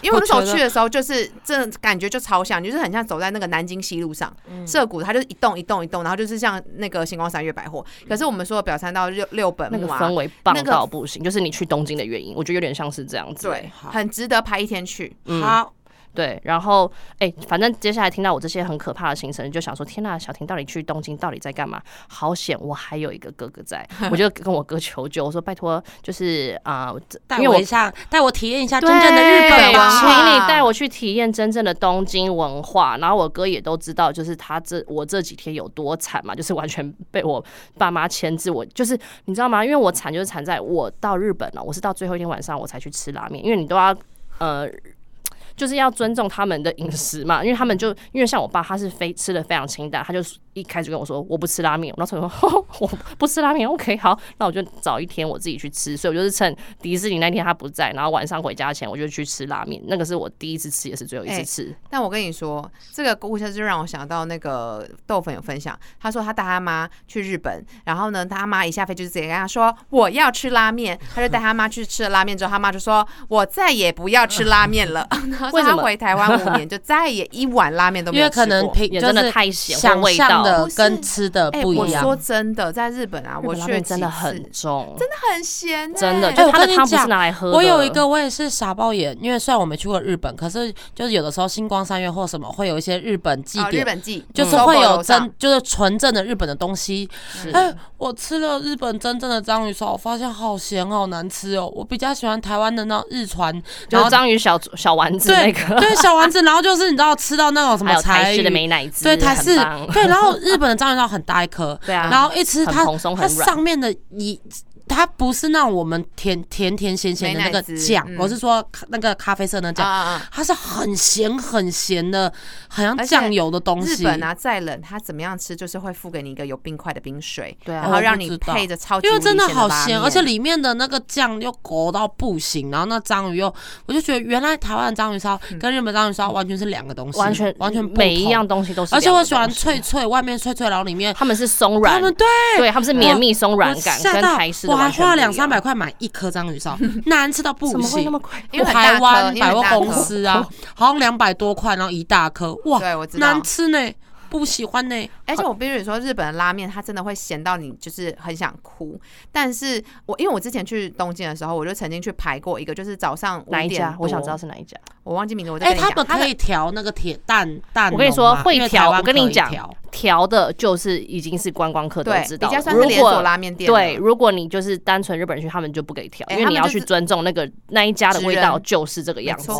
Speaker 1: 因为我那 时候去的时候，就是这感觉就超像，就是很像走在那个南京西路上，
Speaker 2: 嗯
Speaker 1: 涩谷它就是一栋一栋一栋，然后就是像那个星光三月百货。可是我们说的表参道六六本
Speaker 2: 那个
Speaker 1: 木啊，
Speaker 2: 氛围棒
Speaker 1: 那个
Speaker 2: 到不行，就是你去东京的原因，我觉得有点像是这样子。
Speaker 1: 对，很值得排一天去。
Speaker 2: 嗯
Speaker 3: 好，
Speaker 2: 对，然后哎、反正接下来听到我这些很可怕的行程，就想说天呐，小婷到底去东京到底在干嘛？好险，我还有一个哥哥在，我就跟我哥求救，我说拜托，就是啊，这
Speaker 3: 带
Speaker 2: 我
Speaker 3: 我一下，带我体验一下真正的日本
Speaker 2: 请。你带我去体验真正的东京文化。然后我哥也都知道，就是他这我这几天有多惨嘛，就是完全被我爸妈牵制。我就是你知道吗？因为我惨就是惨在我到日本了，我是到最后一天晚上我才去吃拉面，因为你都要呃。就是要尊重他们的饮食嘛，因为他们就因为像我爸，他是非吃的非常清淡，他就一开始跟我说我不吃拉面，我那时候说我 不吃拉面，OK 好，那我就找一天我自己去吃，所以我就是趁迪士尼那天他不在，然后晚上回家前我就去吃拉面，那个是我第一次吃，也是最后一次
Speaker 1: 哎
Speaker 2: 吃。
Speaker 1: 但我跟你说，这个故事就让我想到那个豆粉有分享，他说他带他妈去日本，然后呢，他妈一下飞就直接跟他说我要吃拉面，他就带他妈去吃了拉面之后，他妈就说我再也不要吃拉面了。然后
Speaker 2: 为什么
Speaker 1: 他回台湾五年 就再也一碗拉面都没
Speaker 3: 因为
Speaker 1: 有吃过。
Speaker 3: 可能平
Speaker 2: 也真的
Speaker 3: 是
Speaker 2: 太咸或
Speaker 3: 想
Speaker 2: 味道
Speaker 3: 的
Speaker 1: 不是
Speaker 3: 跟吃的
Speaker 1: 哎、
Speaker 3: 不一样。
Speaker 1: 我说真的，在日本啊，我去了几
Speaker 2: 面真的很
Speaker 1: 次
Speaker 2: 重，真的
Speaker 1: 很咸、欸，
Speaker 2: 真的，
Speaker 3: 哎我
Speaker 2: 就它的汤不是拿来喝的。
Speaker 3: 我有一个，我也是傻爆眼，因为虽然我没去过日本，可是就是有的时候星光三月或什么会有一些日本祭
Speaker 1: 哦，日
Speaker 3: 典，
Speaker 1: 本记
Speaker 3: 就是会有
Speaker 1: 真
Speaker 3: 真就是纯正的日本的东西。
Speaker 2: 是
Speaker 3: 哎，我吃了日本真正的章鱼烧，我发现好咸好难吃哦。我比较喜欢台湾的那种日传，然后
Speaker 2: 就是章鱼小小丸子
Speaker 3: 对
Speaker 2: 那个，
Speaker 3: 对 小丸子，然后就是你知道吃到那种什么
Speaker 2: 台式的
Speaker 3: 鱼
Speaker 2: 美乃滋，
Speaker 3: 对台式对，然后日本的章鱼烧很大一颗，
Speaker 2: 对啊，
Speaker 3: 然后一吃它它上面的一。它不是那种我们甜甜甜咸咸的那个酱，
Speaker 1: 嗯。
Speaker 3: 我是说那个咖啡色那酱，
Speaker 1: 啊啊啊！
Speaker 3: 它是很咸很咸的，很像酱油的东西。
Speaker 1: 日本啊，再冷，它怎么样吃，就是会附给你一个有冰块的冰水，
Speaker 2: 对啊
Speaker 1: 然后让你
Speaker 3: 知道。
Speaker 1: 配着超级
Speaker 3: 因为真的好咸，而且里面的那个酱又勾到不行，然后那章鱼又，我就觉得原来台湾的章鱼烧跟日本章鱼烧完全是两个东西，
Speaker 2: 完全
Speaker 3: 完全不
Speaker 2: 每一样东西都是，
Speaker 3: 而且我喜欢脆，脆，外面脆脆，然后里面
Speaker 2: 他们是松软，
Speaker 3: 他们对。
Speaker 2: 对，他们是绵密松软
Speaker 3: 我
Speaker 2: 感，跟台式的
Speaker 3: 我还花了两三百，块买一颗章鱼烧，难吃到不行
Speaker 2: 怎么会那么。贵？
Speaker 1: 因为
Speaker 3: 台湾百货公司啊，好像两百多块，然后一大颗，哇，
Speaker 1: 对我知道
Speaker 3: 难吃呢，不喜欢呢。
Speaker 1: 而且我必须说，日本的拉面它真的会咸到你就是很想哭。但是我因为我之前去东京的时候，我就曾经去排过一个，就是早上
Speaker 2: 五点？我想知道，
Speaker 1: 是
Speaker 2: 哪一家。
Speaker 1: 我忘记名字，我再
Speaker 3: 哎，
Speaker 1: 跟你讲。的
Speaker 3: 他们可以调那个铁蛋蛋，
Speaker 2: 我跟你说会调，我
Speaker 3: 我
Speaker 2: 跟你讲
Speaker 3: 调，
Speaker 2: 调的就是已经是观光客都知道了，
Speaker 1: 比较算是
Speaker 2: 如
Speaker 1: 连锁
Speaker 2: 果
Speaker 1: 拉面店。
Speaker 2: 对，如果你就是单纯日本人去，他们就不给调，
Speaker 1: 哎
Speaker 2: 因为你要去尊重那个那一家的味道就是这个样子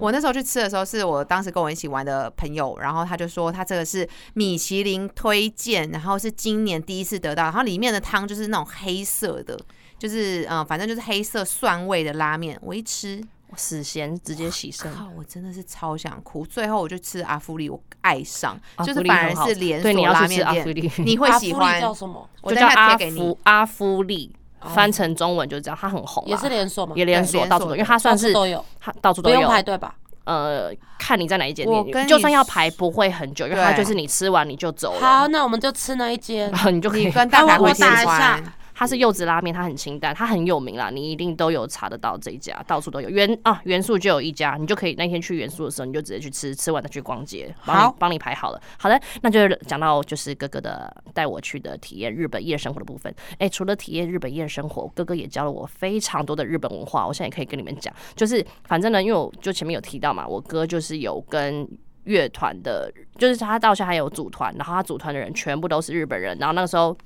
Speaker 1: 我那时候去吃的时候，是我当时跟我一起玩的朋友，然后他就说他这个是米其林推荐，然后是今年第一次得到，然后里面的汤就是那种黑色的，就是嗯、呃反正就是黑色蒜味的拉面。我一吃，
Speaker 2: 死咸直接洗肾，
Speaker 1: 靠，我真的是超想哭。最后我就吃阿芙丽，我爱上，就是反而是连
Speaker 2: 对，你
Speaker 1: 锁
Speaker 2: 要去吃
Speaker 1: 拉面店，
Speaker 2: 阿芙丽，
Speaker 1: 你会喜欢。
Speaker 3: 叫什么？
Speaker 2: 就叫阿芙。阿芙丽，翻成中文就这样，它很红啊，
Speaker 3: 也是连锁嘛？
Speaker 2: 也连
Speaker 1: 锁
Speaker 2: 锁到处都，因为它算是
Speaker 3: 到处都有，
Speaker 2: 它到处
Speaker 3: 不用
Speaker 2: 都有。
Speaker 3: 排队吧？
Speaker 2: 呃，看你在哪一间店，就算要排不会很久，因为它就是你吃完你就走了，
Speaker 3: 好，那我们就吃那一间
Speaker 2: 然。后 你就可以
Speaker 1: 你跟大
Speaker 3: 哎 我我
Speaker 1: 概会喜
Speaker 3: 打一下
Speaker 1: 欢，
Speaker 2: 它是柚子拉面，它很清淡，它很有名啦，你一定都有查得到这一家，到处都有。元啊，元素就有一家，你就可以那天去元素的时候，你就直接去吃，吃完再去逛街，帮你
Speaker 3: 好
Speaker 2: 帮你排好了。好的，那就是讲到就是哥哥的带我去的体验日本夜生活的部分。哎、除了体验日本夜生活，哥哥也教了我非常多的日本文化，我现在也可以跟你们讲，就是反正呢，因为我就前面有提到嘛，我哥就是有跟。乐团的，就是他到现在还有组团，然后他组团的人全部都是日本人，然后那个时候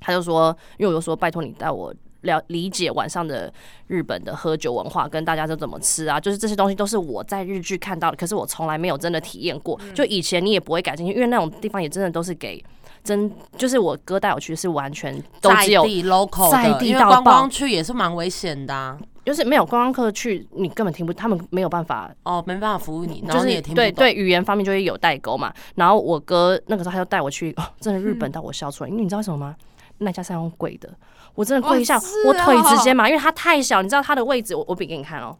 Speaker 2: 他就说，因为我就说拜托你带我了理解晚上的日本的喝酒文化，跟大家都怎么吃啊，就是这些东西都是我在日剧看到的，可是我从来没有真的体验过。就以前你也不会感兴趣，因为那种地方也真的都是给真，就是我哥带我去是完全都只有。
Speaker 3: 地 local
Speaker 2: 在，地到爆
Speaker 3: 因为观光区也是蛮危险的啊。
Speaker 2: 就是没有观光客去，你根本听不，他们没有办法
Speaker 3: 哦，没办法服务你，
Speaker 2: 就是
Speaker 3: 也听不懂。
Speaker 2: 对对语言方面就会有代沟嘛。然后我哥那个时候他就带我去，哦，真的日本到我笑出来，因为你知道什么吗？那家是要用跪的，我真的跪一下，
Speaker 1: 哦
Speaker 2: 我腿直接
Speaker 1: 哦
Speaker 2: 麻，因为它太小，你知道它的位置，我我比给你看哦。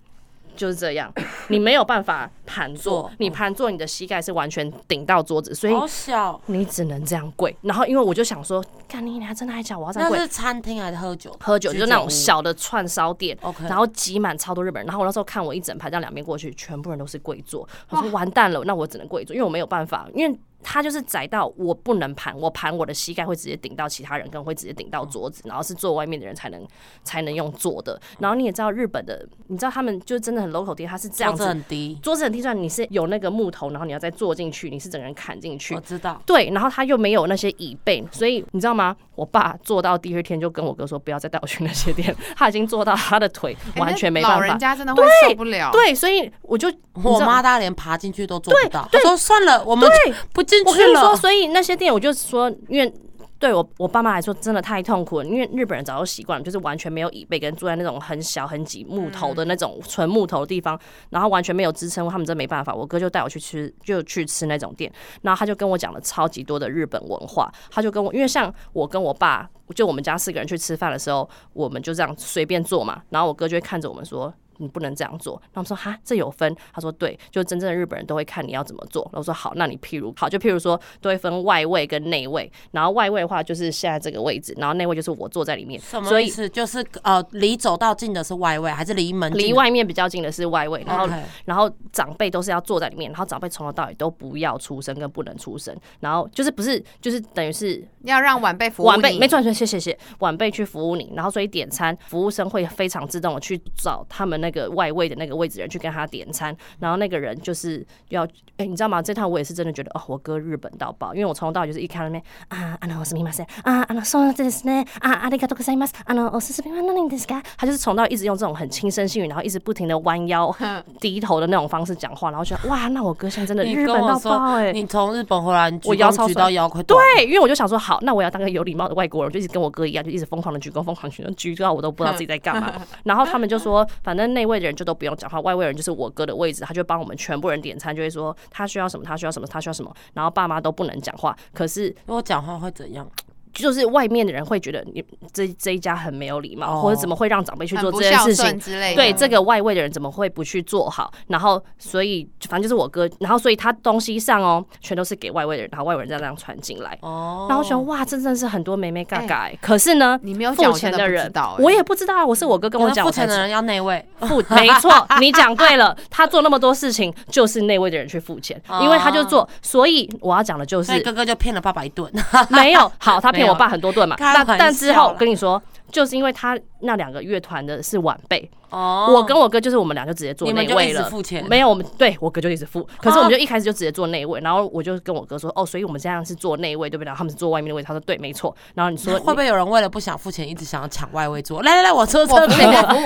Speaker 2: 就是这样，你没有办法盘坐
Speaker 3: 坐，
Speaker 2: 你盘坐，你的膝盖是完全顶到桌子，所以
Speaker 3: 好小，
Speaker 2: 你只能这样跪。然后因为我就想说，看你娘，真的还假？我要这样跪
Speaker 3: 那是。餐厅还是喝酒？
Speaker 2: 喝酒就是那种小的串烧店
Speaker 3: ，OK，
Speaker 2: 然后挤满超多日本人，然后我那时候看我一整排这样两边过去，全部人都是跪坐，我说完蛋了，那我只能跪坐，因为我没有办法，因为他就是窄到我不能盘，我盘我的膝盖会直接顶到其他人，跟会直接顶到桌子，然后是坐外面的人才能才能用坐的。然后你也知道日本的，你知道他们就真的很 local 店，他是这样
Speaker 3: 桌子
Speaker 2: 子，
Speaker 3: 很低，
Speaker 2: 桌子很低，算你是有那个木头，然后你要再坐进去，你是整个人砍进去
Speaker 3: 我，知道。
Speaker 2: 对，然后他又没有那些椅背，所以你知道吗？我爸坐到第二天就跟我哥说，不要再带我去那些店，他已经坐到他的腿
Speaker 1: 哎
Speaker 2: 完全没
Speaker 1: 那老人
Speaker 2: 办法。
Speaker 1: 家真的会受不了。
Speaker 2: 对，所以我就
Speaker 3: 我妈大连爬进去都做不到，她说算了，我们，不进去
Speaker 2: 我跟你说，所以那些店我就说，因为。对我我爸妈来说真的太痛苦了，因为日本人早就习惯了，就是完全没有椅背，跟坐在那种很小很挤木头的那种纯木头的地方，然后完全没有支撑，他们真没办法。我哥就带我去吃，就去吃那种店，然后他就跟我讲了超级多的日本文化，他就跟我，因为像我跟我爸，就我们家四个人去吃饭的时候，我们就这样随便坐嘛，然后我哥就会看着我们说。你不能这样做。然后我们说哈，这有分。他说对，就真正的日本人都会看你要怎么做。然后我说好，那你譬如好，就譬如说都会分外位跟内位。然后外位的话就是现在这个位置，然后内位就是我坐在里面。
Speaker 3: 什
Speaker 2: 所以
Speaker 3: 么意思？就是呃，离走道近的是外位，还是离门
Speaker 2: 离外面比较近的是外位，然后然后长辈都是要坐在里面，然后长辈从头到尾都不要出声跟不能出声，然后就是不是就是等于是
Speaker 1: 要让晚辈服务
Speaker 2: 晚辈没错，没错，谢谢谢晚辈去服务你，然后所以点餐服务生会非常自动的去找他们那 那个外位的那个位置人去跟他点餐，然后那个人就是要，哎、你知道吗？这趟我也是真的觉得，哦，我哥日本到爆，因为我从头到尾就是一看到那边啊，あのすみません啊，あのそうですね啊，ありがとうございます啊，のおすすめは何ですか？他就是从到一直用这种很轻声细语，然后一直不停的弯腰低头的那种方式讲话，然后觉得哇，那我哥现在真的
Speaker 3: 你
Speaker 2: 日本到
Speaker 3: 跟我说
Speaker 2: 爆哎、
Speaker 3: 你从日本回来，你
Speaker 2: 我
Speaker 3: 鞠躬举
Speaker 2: 腰超酸
Speaker 3: 到腰快断。
Speaker 2: 对，因为我就想说，好，那我要当个有礼貌的外国人，就一直跟我哥一样，就一直疯狂的鞠躬，疯狂地鞠躬，鞠到我都不知道自己在干嘛。然后他们就说，反正 内位的人就都不用讲话，外位人就是我哥的位置，他就帮我们全部人点餐，就会说他需要什么，他需要什么，他需要什么。然后爸妈都不能讲话，可是
Speaker 3: 如果讲话会怎样？
Speaker 2: 就是外面的人会觉得你这这一家很没有礼貌，
Speaker 3: 哦
Speaker 2: 或者怎么会让长辈去做这件事情。
Speaker 1: 之类的。
Speaker 2: 对这个外位的人怎么会不去做好？然后所以反正就是我哥，然后所以他东西上哦，全都是给外位的人，然后外位人再这样传进来。
Speaker 3: 哦，
Speaker 2: 然后我想哇，这真的是很多妹妹嘎嘎、欸。可是呢，
Speaker 1: 你没有，
Speaker 2: 付钱的人我也不知道啊，我是我哥跟我讲，
Speaker 3: 付钱的人要内位，
Speaker 2: 付，没错，你讲对了，他做那么多事情，就是内位的人去付钱，因为他就做，所以我要讲的就是
Speaker 3: 哥哥就骗了爸爸一顿。
Speaker 2: 没有好，他骗我爸很多顿嘛，
Speaker 3: 那
Speaker 2: 但但之后跟你说。就是因为他那两个乐团的是晚辈，
Speaker 3: 哦
Speaker 2: 我跟我哥就是我们俩就直接做
Speaker 3: 你们就一直
Speaker 2: 内位了。
Speaker 3: 付钱，
Speaker 2: 没有，我们对我哥就一直付，可是我们就一开始就直接做内位，然后我就跟我哥说，哦，所以我们这样是做内位，对不对？然后他们是做外面的位，他说对，没错。然后你说
Speaker 3: 会不会有人为了不想付钱，一直想要抢外位坐？来来来，我车
Speaker 1: 我
Speaker 3: 车
Speaker 1: 服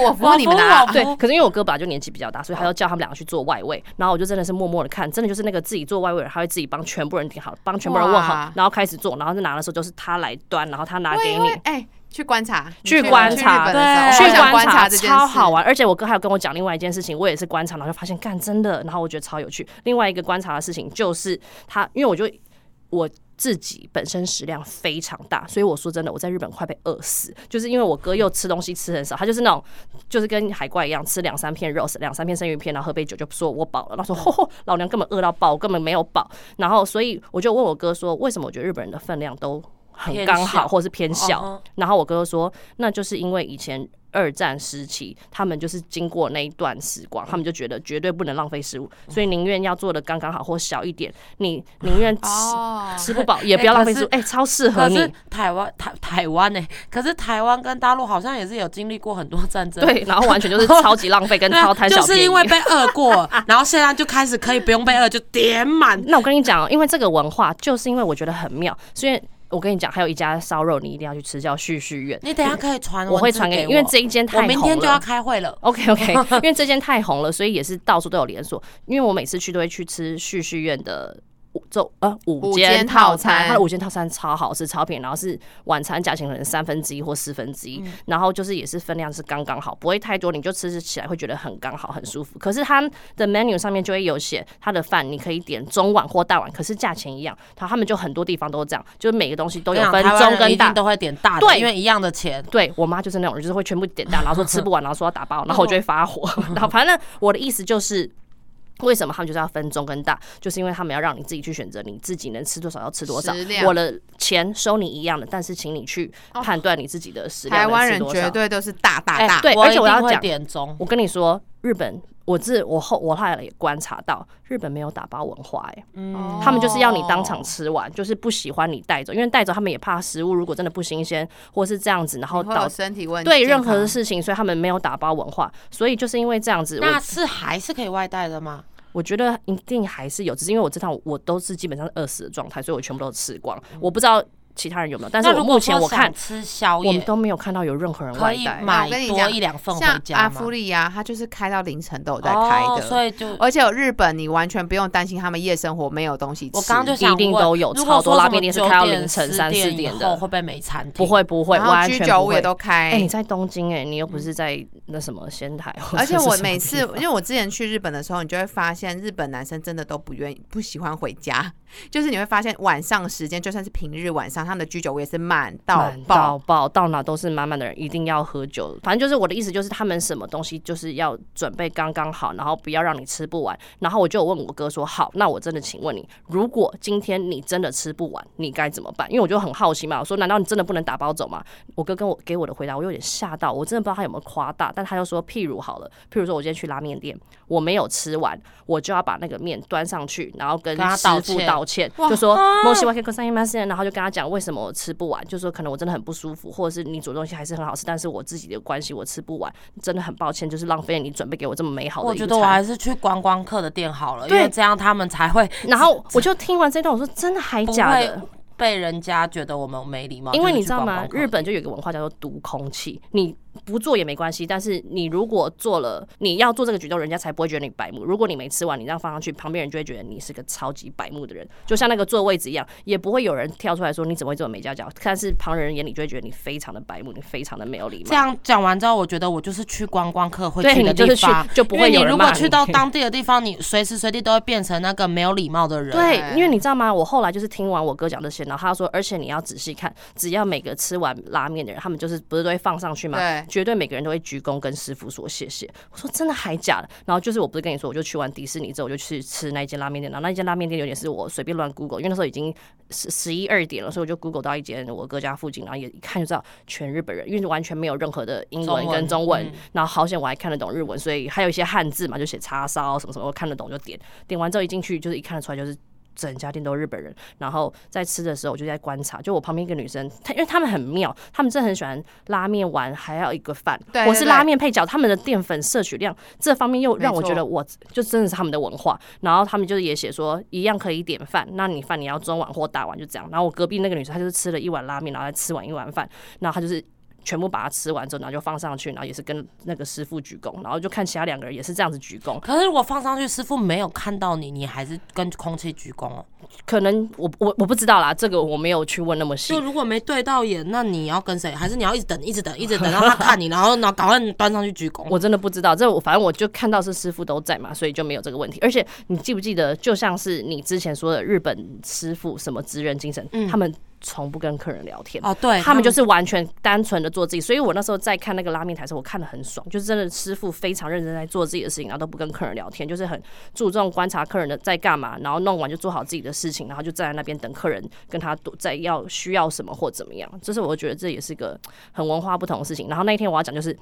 Speaker 1: 我服我服你们
Speaker 2: 对可是因为我哥本来就年纪比较大，所以他就叫他们两个去做外位，然后我就真的是默默的看，真的就是那个自己做外位的人，他会自己帮全部人点好，帮全部人问好，然后开始做，然后就拿的时候就是他来端，然后他拿给你。
Speaker 1: 哎，去观察，
Speaker 2: 去观察
Speaker 3: 对
Speaker 2: 去观
Speaker 1: 察这件事，
Speaker 2: 超好玩，而且我哥还有跟我讲另外一件事情，我也是观察，然后就发现干真的，然后我觉得超有趣。另外一个观察的事情就是他，因为我就我自己本身食量非常大，所以我说真的，我在日本快被饿死，就是因为我哥又吃东西吃很少，他就是那种就是跟海怪一样，吃两三片肉，两三片生鱼片，然后喝杯酒就说我饱了，然后说吼吼，老娘根本饿到爆，我根本没有饱，然后所以我就问我哥说，为什么我觉得日本人的分量都很刚好，或是偏小？
Speaker 3: 哦
Speaker 2: 然后我哥说，那就是因为以前二战时期，他们就是经过那一段时光，他们就觉得绝对不能浪费食物，所以宁愿要做的刚刚好或小一点，你宁愿吃、
Speaker 1: 哦，
Speaker 2: 吃不饱也不要浪费食物，哎、超适合你
Speaker 3: 可是。台湾台台湾呢、可是台湾跟大陆好像也是有经历过很多战争。
Speaker 2: 对，然后完全就是超级浪费跟 超贪小
Speaker 3: 就
Speaker 2: 便宜。
Speaker 3: 是因为被饿过，然后现在就开始可以不用被饿，就点满。
Speaker 2: 那我跟你讲哦，因为这个文化，就是因为我觉得很妙，所以我跟你讲，还有一家烧肉你一定要去吃，叫旭旭苑。
Speaker 3: 你等一下可以传
Speaker 2: 我会传给
Speaker 3: 给
Speaker 2: 你，因为这一间太红了。
Speaker 3: 明天就要开会了。
Speaker 2: OK OK，因为这间太红了，所以也是到处都有连锁。因为我每次去都会去吃旭旭苑的五这呃五
Speaker 1: 五间
Speaker 2: 间套
Speaker 1: 套餐
Speaker 2: 它的五间套餐超好吃，超便宜，然后是晚餐价钱可能三分之一或四分之一，然后就是也是分量是刚刚好，不会太多，你就吃起来会觉得很刚好，很舒服。可是它的 menu 上面就会有写它的饭，你可以点中碗或大碗，可是价钱一样。它他们就很多地方都这样，就是每个东西都有分中跟大
Speaker 3: 人一定。都会点大的，
Speaker 2: 对
Speaker 3: 因为一样的钱。
Speaker 2: 对我妈就是那种人，就是会全部点大，然后说吃不完，然后说要打包，然后我就会发火。然后反正我的意思就是。为什么他们就是要分中跟大？就是因为他们要让你自己去选择，你自己能吃多少要吃多少。我的钱收你一样的，但是请你去判断你自己的食量
Speaker 1: 台湾人绝对都是大大大，
Speaker 2: 哎对而且我要讲
Speaker 3: 点中，
Speaker 2: 我跟你说，日本，我自我后我后来也观察到，日本没有打包文化、哎、
Speaker 1: 嗯。
Speaker 2: 他们就是要你当场吃完，就是不喜欢你带走，因为带走他们也怕食物如果真的不新鲜，或是这样子，然后导
Speaker 1: 身体问题，
Speaker 2: 对任何的事情，所以他们没有打包文化，所以就是因为这样子，
Speaker 3: 那是还是可以外带的吗？
Speaker 2: 我觉得一定还是有，只是因为我这趟我都是基本上是饿死的状态，所以我全部都吃光，我不知道其他人有没有，但是我目前我看
Speaker 3: 吃宵夜
Speaker 2: 我们，都没有看到有任何人
Speaker 3: 可以
Speaker 2: 外带。
Speaker 1: 我
Speaker 3: 买多
Speaker 1: 跟你讲
Speaker 3: 一两份
Speaker 1: 像阿芙利亚，它就是开到凌晨都有在开
Speaker 3: 哦，
Speaker 1: 的，
Speaker 3: 所以就
Speaker 1: 而且有日本，你完全不用担心他们夜生活没有东西吃。
Speaker 3: 我刚刚就想
Speaker 2: 一定都有超多拉面店是开到凌晨三四
Speaker 3: 点
Speaker 2: 点的
Speaker 3: 会不会没餐厅？
Speaker 2: 不会不会，完
Speaker 1: 居酒屋也
Speaker 2: 全不会。
Speaker 1: 都开。
Speaker 2: 哎、你在东京哎、你又不是在那什么仙台，
Speaker 1: 而且我每次，因为我之前去日本的时候，你就会发现日本男生真的都不愿意、不喜欢回家。就是你会发现晚上时间，就算是平日晚上，他们的居酒屋也是满到爆。
Speaker 2: 爆，到哪都是满满的人，一定要喝酒。反正就是我的意思，就是他们什么东西就是要准备刚刚好，然后不要让你吃不完。然后我就有问我哥说：“好，那我真的请问你，如果今天你真的吃不完，你该怎么办？”因为我就很好奇嘛，我说：“难道你真的不能打包走吗？”我哥跟我给我的回答，我有点吓到，我真的不知道他有没有夸大，但他就说：“譬如好了，譬如说我今天去拉面店，我没有吃完，我就要把那个面端上去，然后跟师傅
Speaker 3: 道歉
Speaker 2: 就说“莫西瓦克克三一马然后就跟他讲为什么我吃不完，就是说可能我真的很不舒服，或者是你煮东西还是很好吃，但是我自己的关系我吃不完，真的很抱歉，就是浪费了你准备给我这么美好的。
Speaker 3: 我觉得我还是去观光客的店好了，因
Speaker 2: 对
Speaker 3: 为这样他们才会
Speaker 2: 然后我就听完这段，我说真的还假的？
Speaker 3: 被人家觉得我们没礼貌。
Speaker 2: 因为你知道吗日本就有一个文化叫做读空气，你不做也没关系，但是你如果做了，你要做这个举动，人家才不会觉得你白目。如果你没吃完，你这样放上去，旁边人就会觉得你是个超级白目的人，就像那个坐位置一样，也不会有人跳出来说你怎么会这么没家教，但是旁人眼里就会觉得你非常的白目，你非常的没有礼貌。
Speaker 3: 这样讲完之后，我觉得我就是去观光客会去的
Speaker 2: 你就是去
Speaker 3: 地方，
Speaker 2: 就不
Speaker 3: 因为你如果去到 当地的地方，你随时随地都会变成那个没有礼貌的人。
Speaker 2: 对，
Speaker 1: 对
Speaker 2: 因为你知道吗？我后来就是听完我哥讲这些，然后他说，而且你要仔细看，只要每个吃完拉面的人，他们就是不是都会放上去吗？
Speaker 1: 对
Speaker 2: 绝对每个人都会鞠躬跟师傅说谢谢。我说真的还假的？然后就是我不是跟你说，我就去完迪士尼之后，我就去吃那一间拉面店，然后那一间拉面店有点是我随便乱 Google，因为那时候已经十十一二点了，所以我就 Google 到一间我哥家附近，然后也一看就知道全日本人，因为完全没有任何的英文
Speaker 3: 中文
Speaker 2: 跟中文，
Speaker 3: 嗯
Speaker 2: 然后好险我还看得懂日文，所以还有一些汉字嘛，就写叉烧什么什么，我看得懂就点。点完之后一进去就是一看得出来就是。整家店都是日本人，然后在吃的时候我就在观察，就我旁边一个女生，她因为他们很妙，他们真的很喜欢拉面丸还要一个饭，我是拉面配角，他们的淀粉摄取量这方面又让我觉得我就真的是他们的文化。然后他们就是也写说一样可以点饭，那你饭你要中碗或大碗就这样。然后我隔壁那个女生她就是吃了一碗拉面，然后再吃完一碗饭，然后她就是。全部把它吃完之后，然后就放上去，然后也是跟那个师傅鞠躬，然后就看其他两个人也是这样子鞠躬。
Speaker 3: 可是如果放上去，师傅没有看到你，你还是跟空气鞠躬哦。
Speaker 2: 可能我我我不知道啦，这个我没有去问那么细
Speaker 3: 就。如果没对到眼，那你要跟谁？还是你要一直等，一直等，一直等，到他看你，然后然后赶快端上去鞠躬？
Speaker 2: 我真的不知道，这我反正我就看到是师傅都在嘛，所以就没有这个问题。而且你记不记得，就像是你之前说的日本师傅什么职人精神，他们从不跟客人聊天。
Speaker 3: 哦，对
Speaker 2: 他们就是完全单纯的做自己，所以我那时候在看那个拉面台的时候，我看的很爽，就是真的师傅非常认真在做自己的事情，然后都不跟客人聊天，就是很注重观察客人的在干嘛，然后弄完就做好自己的事情，然后就站在那边等客人跟他多在要需要什么或怎么样，就是我觉得这也是个很文化不同的事情。然后那一天我要讲就是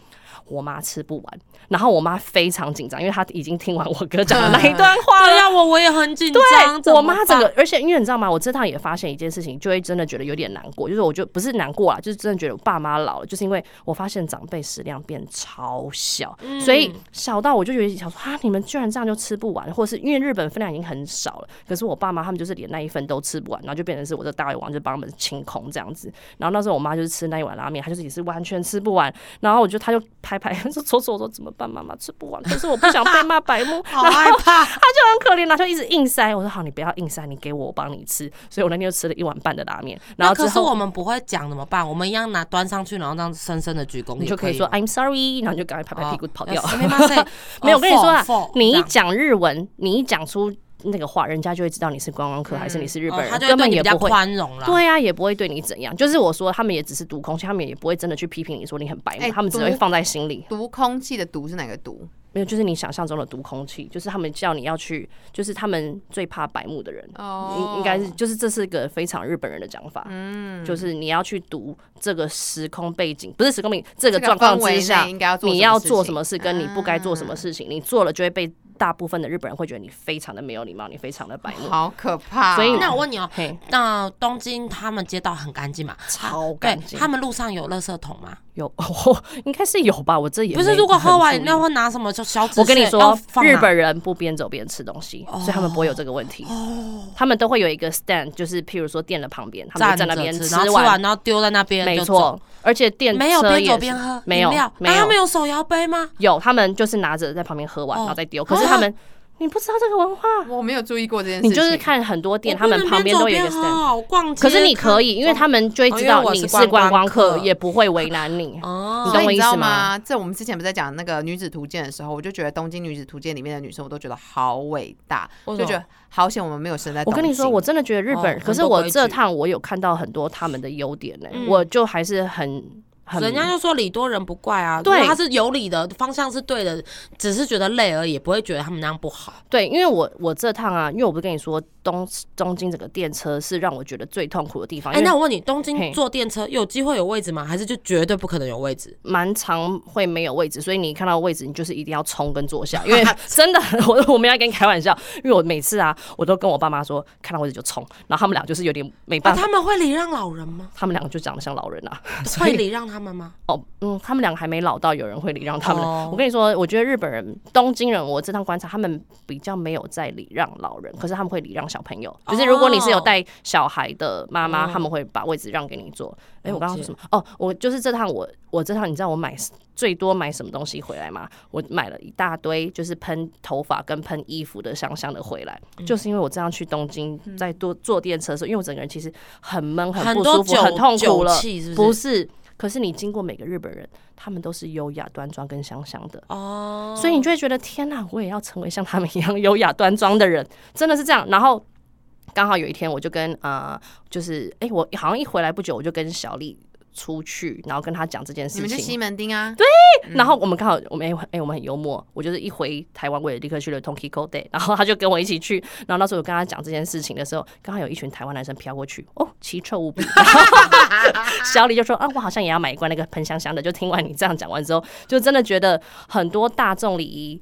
Speaker 2: 我妈吃不完，然后我妈非常紧张，因为她已经听完我哥讲的那一段话了
Speaker 3: 对。呀，我我也很紧张。
Speaker 2: 对我妈整个，而且因为你知道吗？我这趟也发现一件事情，就会真的觉得有点难过，就是我就不是难过啦，就是真的觉得我爸妈老了，就是因为我发现长辈食量变超小，
Speaker 3: 办
Speaker 2: 所以
Speaker 3: 嗯
Speaker 2: 小到我就觉得想说啊，你们居然这样就吃不完，或是因为日本分量已经很少了，可是我爸妈他们就是连那一份都吃不完，然后就变成是我这大胃王就帮他们清空这样子。然后那时候我妈就是吃那一碗拉面，她就是也是完全吃不完，然后我就她就拍拍说搓搓我说怎么办，妈妈吃不完，可是我不想被骂白目，
Speaker 3: 好害怕。
Speaker 2: 他就很可怜，然后就一直硬塞。我说好，你不要硬塞，你给我，我帮你吃。所以我那天就吃了一碗半的拉面，然后可
Speaker 3: 是我们不会讲怎么办？我们一样拿端上去，然后这样深深的鞠躬，
Speaker 2: 你就可以说 I'm sorry，然后你就赶快拍拍屁股跑掉。
Speaker 3: 没
Speaker 2: 有，我跟你说啊，你一
Speaker 3: 讲
Speaker 2: 讲日文，你一讲出那个话，人家就会知道你是观光客还是你是日本人，
Speaker 3: 嗯他
Speaker 2: 根本也不会。
Speaker 3: 宽容了。
Speaker 2: 对呀、也不会对你怎样。就是我说，他们也只是读空气，他们也不会真的去批评你说你很白目，
Speaker 1: 哎
Speaker 2: 他们只会
Speaker 1: 读
Speaker 2: 放在心里。
Speaker 1: 读空气的读是哪个读？
Speaker 2: 没有，就是你想象中的毒空气，就是他们叫你要去，就是他们最怕白目的人。
Speaker 1: 哦
Speaker 2: 应应该是，就是这是一个非常日本人的讲法，嗯，就是你要去读这个时空背景，不是时空背景，这个
Speaker 1: 这个
Speaker 2: 状况之下，
Speaker 1: 应该要
Speaker 2: 你要做什么事，跟你不该做什么
Speaker 1: 啊
Speaker 2: 事情，你做了就会被大部分的日本人会觉得你非常的没有礼貌，你非常的白目，
Speaker 1: 好可怕哦。
Speaker 2: 所以
Speaker 3: 那我问你哦，
Speaker 2: 嘿，
Speaker 3: 那东京他们街道很干净嘛？
Speaker 2: 超
Speaker 3: 对
Speaker 2: 干，净
Speaker 3: 他。们路上有垃圾桶吗？
Speaker 2: 有，应该是有吧，我这也
Speaker 3: 不是，如果喝完
Speaker 2: 很注意
Speaker 3: 饮料会拿什么就小纸
Speaker 2: 我跟你说日本人不边走边吃东西，所以他们不会有这个问题。他们都会有一个 stand，就是譬如说店的旁边，他们就在那边
Speaker 3: 吃，吃
Speaker 2: 完
Speaker 3: 完，然后丢在那边，
Speaker 2: 没错，而且店
Speaker 3: 没有边走边喝
Speaker 2: 没有
Speaker 3: 饮料
Speaker 2: 没有
Speaker 3: 那他们有手摇杯吗？
Speaker 2: 有，他们就是拿着在旁边喝完，
Speaker 3: 哦
Speaker 2: 然后再丢。可是他们，你不知道这个文化，
Speaker 1: 我没有注意过这件事情。
Speaker 2: 你就是看很多店，他们旁边都有一个。可是你可以，因为他们就会知道你是
Speaker 3: 是观光
Speaker 2: 客，也不会为难你。
Speaker 3: 哦
Speaker 2: 你懂我意思吗
Speaker 1: 吗？这我们之前不是在讲那个女子图鉴的时候，我就觉得《东京女子图鉴》里面的女生，我都觉得好伟大，就觉得好险我们没有生在。
Speaker 2: 我跟你说，我真的觉得日本，
Speaker 3: 哦
Speaker 2: 可是我这趟我有看到很多他们的优点呢、
Speaker 3: 嗯
Speaker 2: 我就还是很很
Speaker 3: 人家就说理多人不怪啊，
Speaker 2: 对
Speaker 3: 他是有理的，方向是对的，只是觉得累而已，不会觉得他们那样不好。
Speaker 2: 对，因为我我这趟啊，因为我不是跟你说东东京整个电车是让我觉得最痛苦的地方，
Speaker 3: 哎、那我问你，东京坐电车有机会有位置吗？还是就绝对不可能有位置？
Speaker 2: 蛮长会没有位置，所以你看到位置，你就是一定要冲跟坐下，因为 真的，我我没有跟你开玩笑，因为我每次啊，我都跟我爸妈说，看到位置就冲，然后他们俩就是有点没
Speaker 3: 啊，
Speaker 2: 办法，
Speaker 3: 他们会礼让老人吗？
Speaker 2: 他们两个就长得像老人啊，
Speaker 3: 会礼让他们吗？
Speaker 2: 哦，嗯，他们两个还没老到有人会礼让他们。
Speaker 3: 哦
Speaker 2: 我跟你说，我觉得日本人、东京人，我这趟观察，他们比较没有在礼让老人，可是他们会礼让小朋友。就是如果你是有带小孩的妈妈，
Speaker 3: 哦
Speaker 2: 他们会把位置让给你坐。哎、我刚刚说什么？哦，我就是这趟我我这趟，你知道我买最多买什么东西回来吗？我买了一大堆，就是喷头发跟喷衣服的香香的回来，
Speaker 3: 嗯
Speaker 2: 就是因为我这样去东京，在多坐电车的时候，因为我整个人其实很闷、很不舒服、很痛苦了。
Speaker 3: 是不
Speaker 2: 不
Speaker 3: 是？
Speaker 2: 是，可是你经过每个日本人，他们都是优雅端庄跟香香的，
Speaker 3: 哦，
Speaker 2: 所以你就会觉得天哪，我也要成为像他们一样优雅端庄的人，真的是这样。然后刚好有一天，我就跟呃，就是哎、我好像一回来不久，我就跟小丽。出去，然后跟他讲这件事情
Speaker 1: 你们去西，门町啊？
Speaker 2: 然后我们刚好我们哎、哎我们很幽默，我就是一回台湾，我也立刻去了 Tokyo Day，然后他就跟我一起去，然后那时候我跟他讲这件事情的时候，刚好有一群台湾男生飘过去，哦，奇臭无比。小李就说啊，我好像也要买一罐那个喷香香的。就听完你这样讲完之后，就真的觉得很多大众礼仪。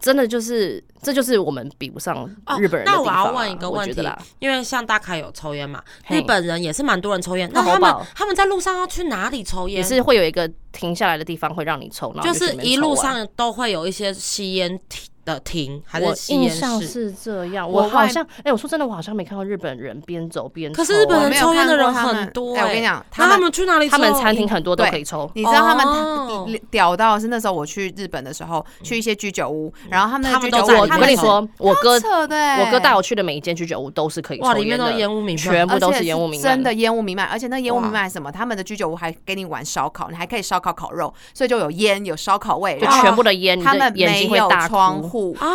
Speaker 2: 真的就是，这就是我们比不上
Speaker 3: 哦
Speaker 2: 日本人
Speaker 3: 那我要问一个问题因为像大凯有抽烟嘛，日本人也是蛮多人抽烟，那他们他们在路上要去哪里抽烟？
Speaker 2: 也是会有一个停下来的地方会让你抽，
Speaker 3: 就是一路上都会有一些吸烟亭的厅，还
Speaker 2: 我
Speaker 3: 是吸烟
Speaker 2: 印象
Speaker 3: 室？
Speaker 2: 是这样，
Speaker 1: 我
Speaker 2: 好像，哎、我说真的，我好像没看到日本人边走边抽、
Speaker 3: 可是日本人抽烟的人很多、
Speaker 1: 哎我跟你讲他们
Speaker 3: 他们去哪里？
Speaker 2: 他们餐厅很多都可以抽，
Speaker 1: 你知道他们
Speaker 3: 哦
Speaker 1: 屌屌到是那时候我去日本的时候，去一些居酒屋，然后他们
Speaker 3: 他们都
Speaker 1: 居酒屋，
Speaker 3: 在
Speaker 2: 我跟你说，我哥我哥带我去的每一间居酒屋都是可以
Speaker 3: 哇，
Speaker 2: 抽
Speaker 3: 里面都
Speaker 2: 的，
Speaker 3: 烟雾弥漫，
Speaker 2: 全部都是烟雾弥漫，
Speaker 1: 真的烟雾弥漫，而且那烟雾弥漫是什么？他们的居酒屋还给你玩烧烤，你还可以烧烤烤肉，所以就有烟有烧烤味，
Speaker 2: 就全部的烟，
Speaker 1: 他们没
Speaker 2: 眼睛会
Speaker 1: 有
Speaker 2: 大。
Speaker 1: 窗户，
Speaker 3: 啊，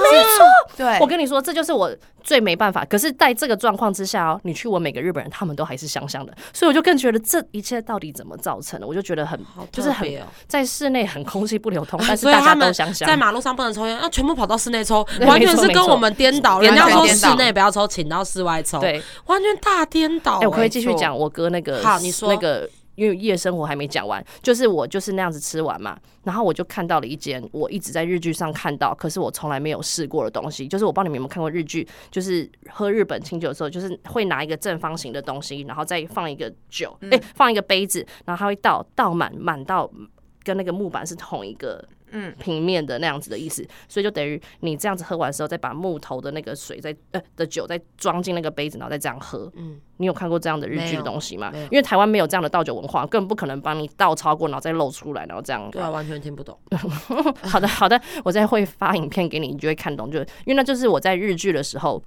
Speaker 1: 对，
Speaker 2: 我跟你说，这就是我最没办法。可是，在这个状况之下哦，你去问每个日本人，他们都还是香香的，所以我就更觉得这一切到底怎么造成的？我就觉得很
Speaker 3: 好
Speaker 2: 就是很在室内很空气不流通，但是大家都香香
Speaker 3: 在。马路上不能抽烟，那全部跑到 室内抽，完全
Speaker 2: 没错没错
Speaker 3: 是跟我们颠倒。人家说室内不要抽，请到室外抽，，
Speaker 2: 对，
Speaker 3: 完全大颠倒。
Speaker 2: 哎、我可以
Speaker 3: 哎
Speaker 2: 继续讲我哥那个，
Speaker 3: 好你说
Speaker 2: 那个。因为夜生活还没讲完，就是我就是那样子吃完嘛，然后我就看到了一间我一直在日剧上看到，可是我从来没有试过的东西，就是我不知道你们有没有看过日剧，就是喝日本清酒的时候，就是会拿一个正方形的东西，然后再放一个酒，哎、放一个杯子，然后它会倒倒满满到跟那个木板是同一个。
Speaker 1: 嗯
Speaker 2: 平面的那样子的意思，所以就等于你这样子喝完的时候，再把木头的那个水再呃的酒再装进那个杯子，然后再这样喝。
Speaker 3: 嗯，
Speaker 2: 你有看过这样的日剧的东西吗？因为台湾没有这样的倒酒文化，根本不可能帮你倒超过，然后再漏出来，然后这样。
Speaker 3: 对啊，完全听不懂。
Speaker 2: 好的，好的，我再会发影片给你，你就会看懂。就因为那就是我在日剧的时候。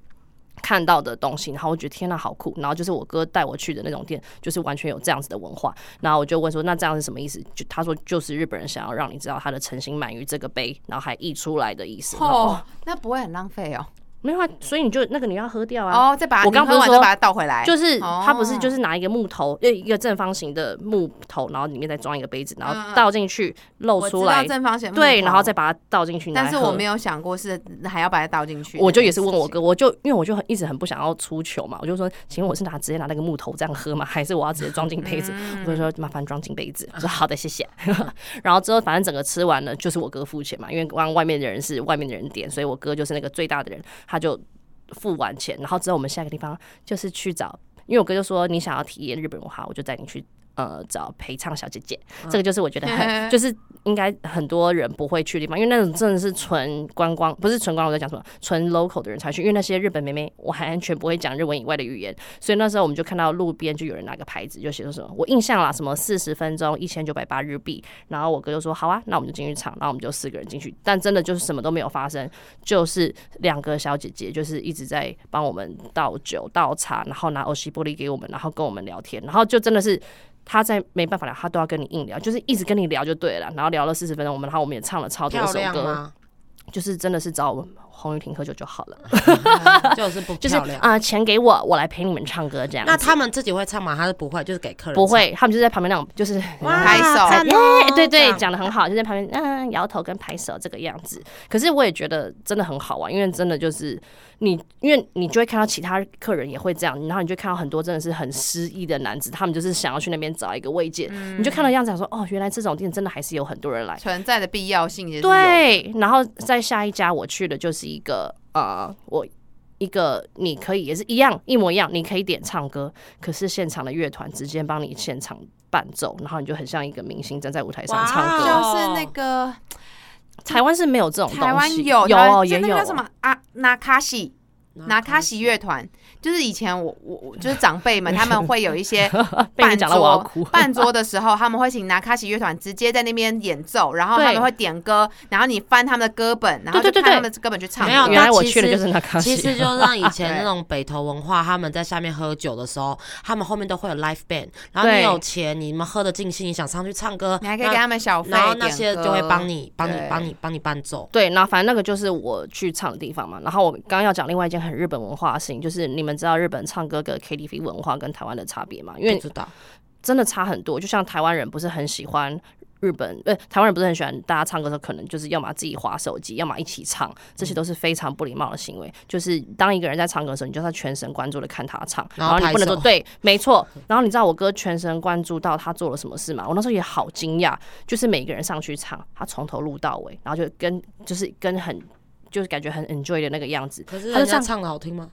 Speaker 2: 看到的东西，然后我觉得天呐，好酷！然后就是我哥带我去的那种店，就是完全有这样子的文化。然后我就问说，那这样是什么意思？就他说就是日本人想要让你知道他的诚心满于这个杯，然后还溢出来的意思。
Speaker 1: 哦，那不会很浪费哦。
Speaker 2: 没有啊，所以你就那个你要喝掉啊。
Speaker 1: 哦，再把
Speaker 2: 我刚不是说
Speaker 1: 把它倒回来，
Speaker 2: 就是
Speaker 1: 哦
Speaker 2: 它不是就是拿一个木头，就，一个正方形的木头，然后里面再装一个杯子，然后倒进去露
Speaker 1: 我知道
Speaker 2: 出来，
Speaker 1: 正方形木
Speaker 2: 对，然后再把它倒进去。
Speaker 1: 但是我没
Speaker 2: 有。
Speaker 1: 想过是还要把它倒进去。
Speaker 2: 我就也是问我哥，我就因为我就很一直很不想要出糗嘛，我就说，请问我是拿直接拿那个木头这样喝吗？还是我要直接装进杯子？
Speaker 1: 嗯
Speaker 2: 我就说麻烦装进杯子。我说好的，谢谢。然后之后反正整个吃完了，就是我哥付钱嘛，因为刚外面的人是外面的人点，所以我哥就是那个最大的人，他他就付完钱。然后之后我们下一个地方就是去找，因为我哥就说你想要体验日本文化，我就带你去。呃，找陪唱小姐姐，这个就是我觉得很，就是应该很多人不会去的地方，因为那种真的是纯观光，不是纯观光，我在讲什么？纯 local 的人才去，因为那些日本妹妹，我还完全不会讲日文以外的语言，所以那时候我们就看到路边就有人拿个牌子，就写说什么，我印象啦，什么四十分钟一千九百八日币，然后我哥就说好啊，那我们就进去唱，然后我们就四个人进去，但真的就是什么都没有发生，就是两个小姐姐就是一直在帮我们倒酒倒茶，然后拿欧西玻璃给我们，然后跟我们聊天，然后就真的是。他在没办法聊，他都要跟你硬聊，就是一直跟你聊就对了。然后聊了四十分钟，我们然后我们也唱了超多首歌，就是真的是找红雨婷喝酒就好了，
Speaker 3: 就是不
Speaker 2: 就是。啊、钱给我，我来陪你们唱歌这样。
Speaker 3: 那他们自己会唱吗？他是不会，就是给客人
Speaker 2: 不会，他们就在旁边那种，就是
Speaker 1: 拍手
Speaker 2: 对对，讲的很好，就在旁边嗯摇头跟拍手这个样子。可是我也觉得真的很好玩，因为真的就是你，因为你就会看到其他客人也会这样，然后你就看到很多真的是很失意的男子，他们就是想要去那边找一个慰藉，你就看到样子想说，哦，原来这种店真的还是有很多人来。
Speaker 1: 存在的必要性。
Speaker 2: 对，然后在下一家我去的就是一个呃，我一个你可以也是一样一模一样，你可以点唱歌，可是现场的乐团直接帮你现场伴奏，然后你就很像一个明星站在舞台上唱歌。
Speaker 1: 就是那个
Speaker 2: 台湾是没有这种东西，
Speaker 1: 台湾有
Speaker 2: 有
Speaker 1: 那个叫什么啊，纳卡西。拿卡西乐团，就是以前我我我就是长辈们，他们会有一些半
Speaker 2: 被你讲到我要
Speaker 1: 桌
Speaker 2: 哭。
Speaker 1: 半桌的时候，他们会请拿卡西乐团直接在那边演奏，然后他们会点歌，然后你翻他们的歌本，然后就看他们的歌本去唱。
Speaker 3: 没有
Speaker 2: 原来我去的就是拿卡西，
Speaker 3: 其实就让以前那种北投文化，他们在下面喝酒的时候，他们后面都会有 l i f e band，然后你有钱，你们喝的尽兴，你想上去唱歌，
Speaker 1: 你还可以给他们小费，
Speaker 3: 然后那些就会帮你、帮你、帮你、帮你伴奏。
Speaker 2: 对，然后反正那个就是我去唱的地方嘛。然后我刚刚要讲另外一件很日本文化的事情，就是你们知道日本唱歌的 KTV 文化跟台湾的差别吗？因为
Speaker 3: 不知道，
Speaker 2: 真的差很多。就像台湾人不是很喜欢日本，呃，台湾人不是很喜欢大家唱歌的时候，可能就是要么自己划手机，要么一起唱，这些都是非常不礼貌的行为。就是当一个人在唱歌的时候，你就是要全神贯注的看他唱，
Speaker 3: 然后
Speaker 2: 你不能说对，没错。然后你知道我哥全神贯注到他做了什么事吗？我那时候也好惊讶，就是每个人上去唱，他从头录到尾，然后就跟就是跟很。就是感觉很 enjoy 的那个样子，
Speaker 3: 可是
Speaker 2: 他就唱
Speaker 3: 唱的好听吗？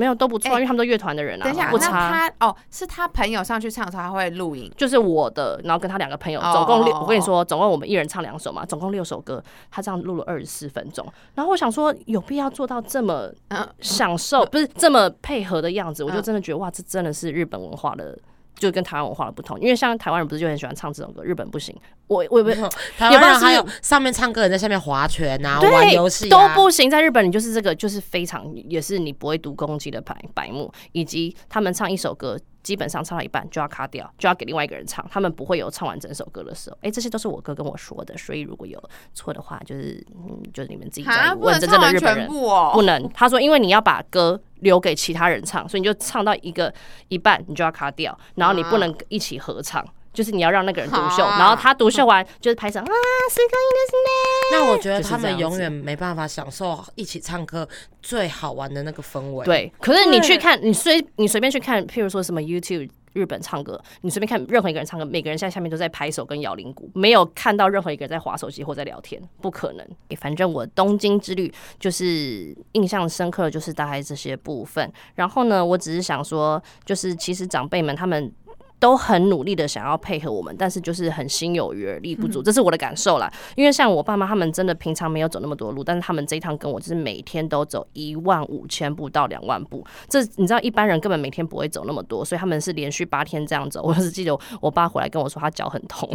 Speaker 2: 没有都不错，
Speaker 1: 哎
Speaker 2: 因为他们都乐团的人啊，
Speaker 1: 等一下，那
Speaker 2: 不差。
Speaker 1: 他哦，是他朋友上去唱的时候，他会录影。
Speaker 2: 就是我的，然后跟他两个朋友，
Speaker 1: 哦
Speaker 2: 总共六。我跟你说，总共我们一人唱两首嘛，总共六首歌，他这样录了二十四分钟。然后我想说，有必要做到这么
Speaker 1: 嗯，
Speaker 2: 享受，不是这么配合的样子？我就
Speaker 1: 嗯
Speaker 2: 真的觉得哇，这真的是日本文化的。就跟台湾文化的不同，因为像台湾人不是就很喜欢唱这种歌，日本不行。我我也不
Speaker 3: 台
Speaker 2: 也不知道是
Speaker 3: 湾人还有上面唱歌人在下面划拳啊，玩游戏、
Speaker 2: 都
Speaker 3: 啊、
Speaker 2: 不行，在日本你就是这个就是非常也是你不会读攻击的白白目，以及他们唱一首歌。基本上唱到一半就要卡掉，就要给另外一个人唱，他们不会有唱完整首歌的时候。哎、这些都是我哥跟我说的，所以如果有错的话，就是嗯，就是你们自己在问真正的日本人。不能，他说，因为你要把歌留给其他人唱，所以你就唱到一个一半，你就要卡掉，然后你不能一起合唱，就是你要让那个人独秀，
Speaker 1: 啊
Speaker 2: 然后他独秀完就是拍手啊。
Speaker 3: 那我觉得他们永远没办法享受一起唱歌最好玩的那个氛围。，
Speaker 2: 对，可是你去看，你随你随便去看，譬如说什么 YouTube 日本唱歌，你随便看任何一个人唱歌，每个人在下面都在拍手跟摇铃鼓，没有看到任何一个人在划手机或在聊天，不可能。诶反正我东京之旅就是印象深刻的就是大概这些部分。然后呢，我只是想说，就是其实长辈们他们。都很努力的想要配合我们，但是就是很心有余而力不足，这是我的感受啦。因为像我爸妈他们真的平常没有走那么多路，但是他们这一趟跟我就是每天都走一万五千步到两万步，这你知道一般人根本每天不会走那么多，所以他们是连续八天这样走。我只记得我爸回来跟我说他脚很痛，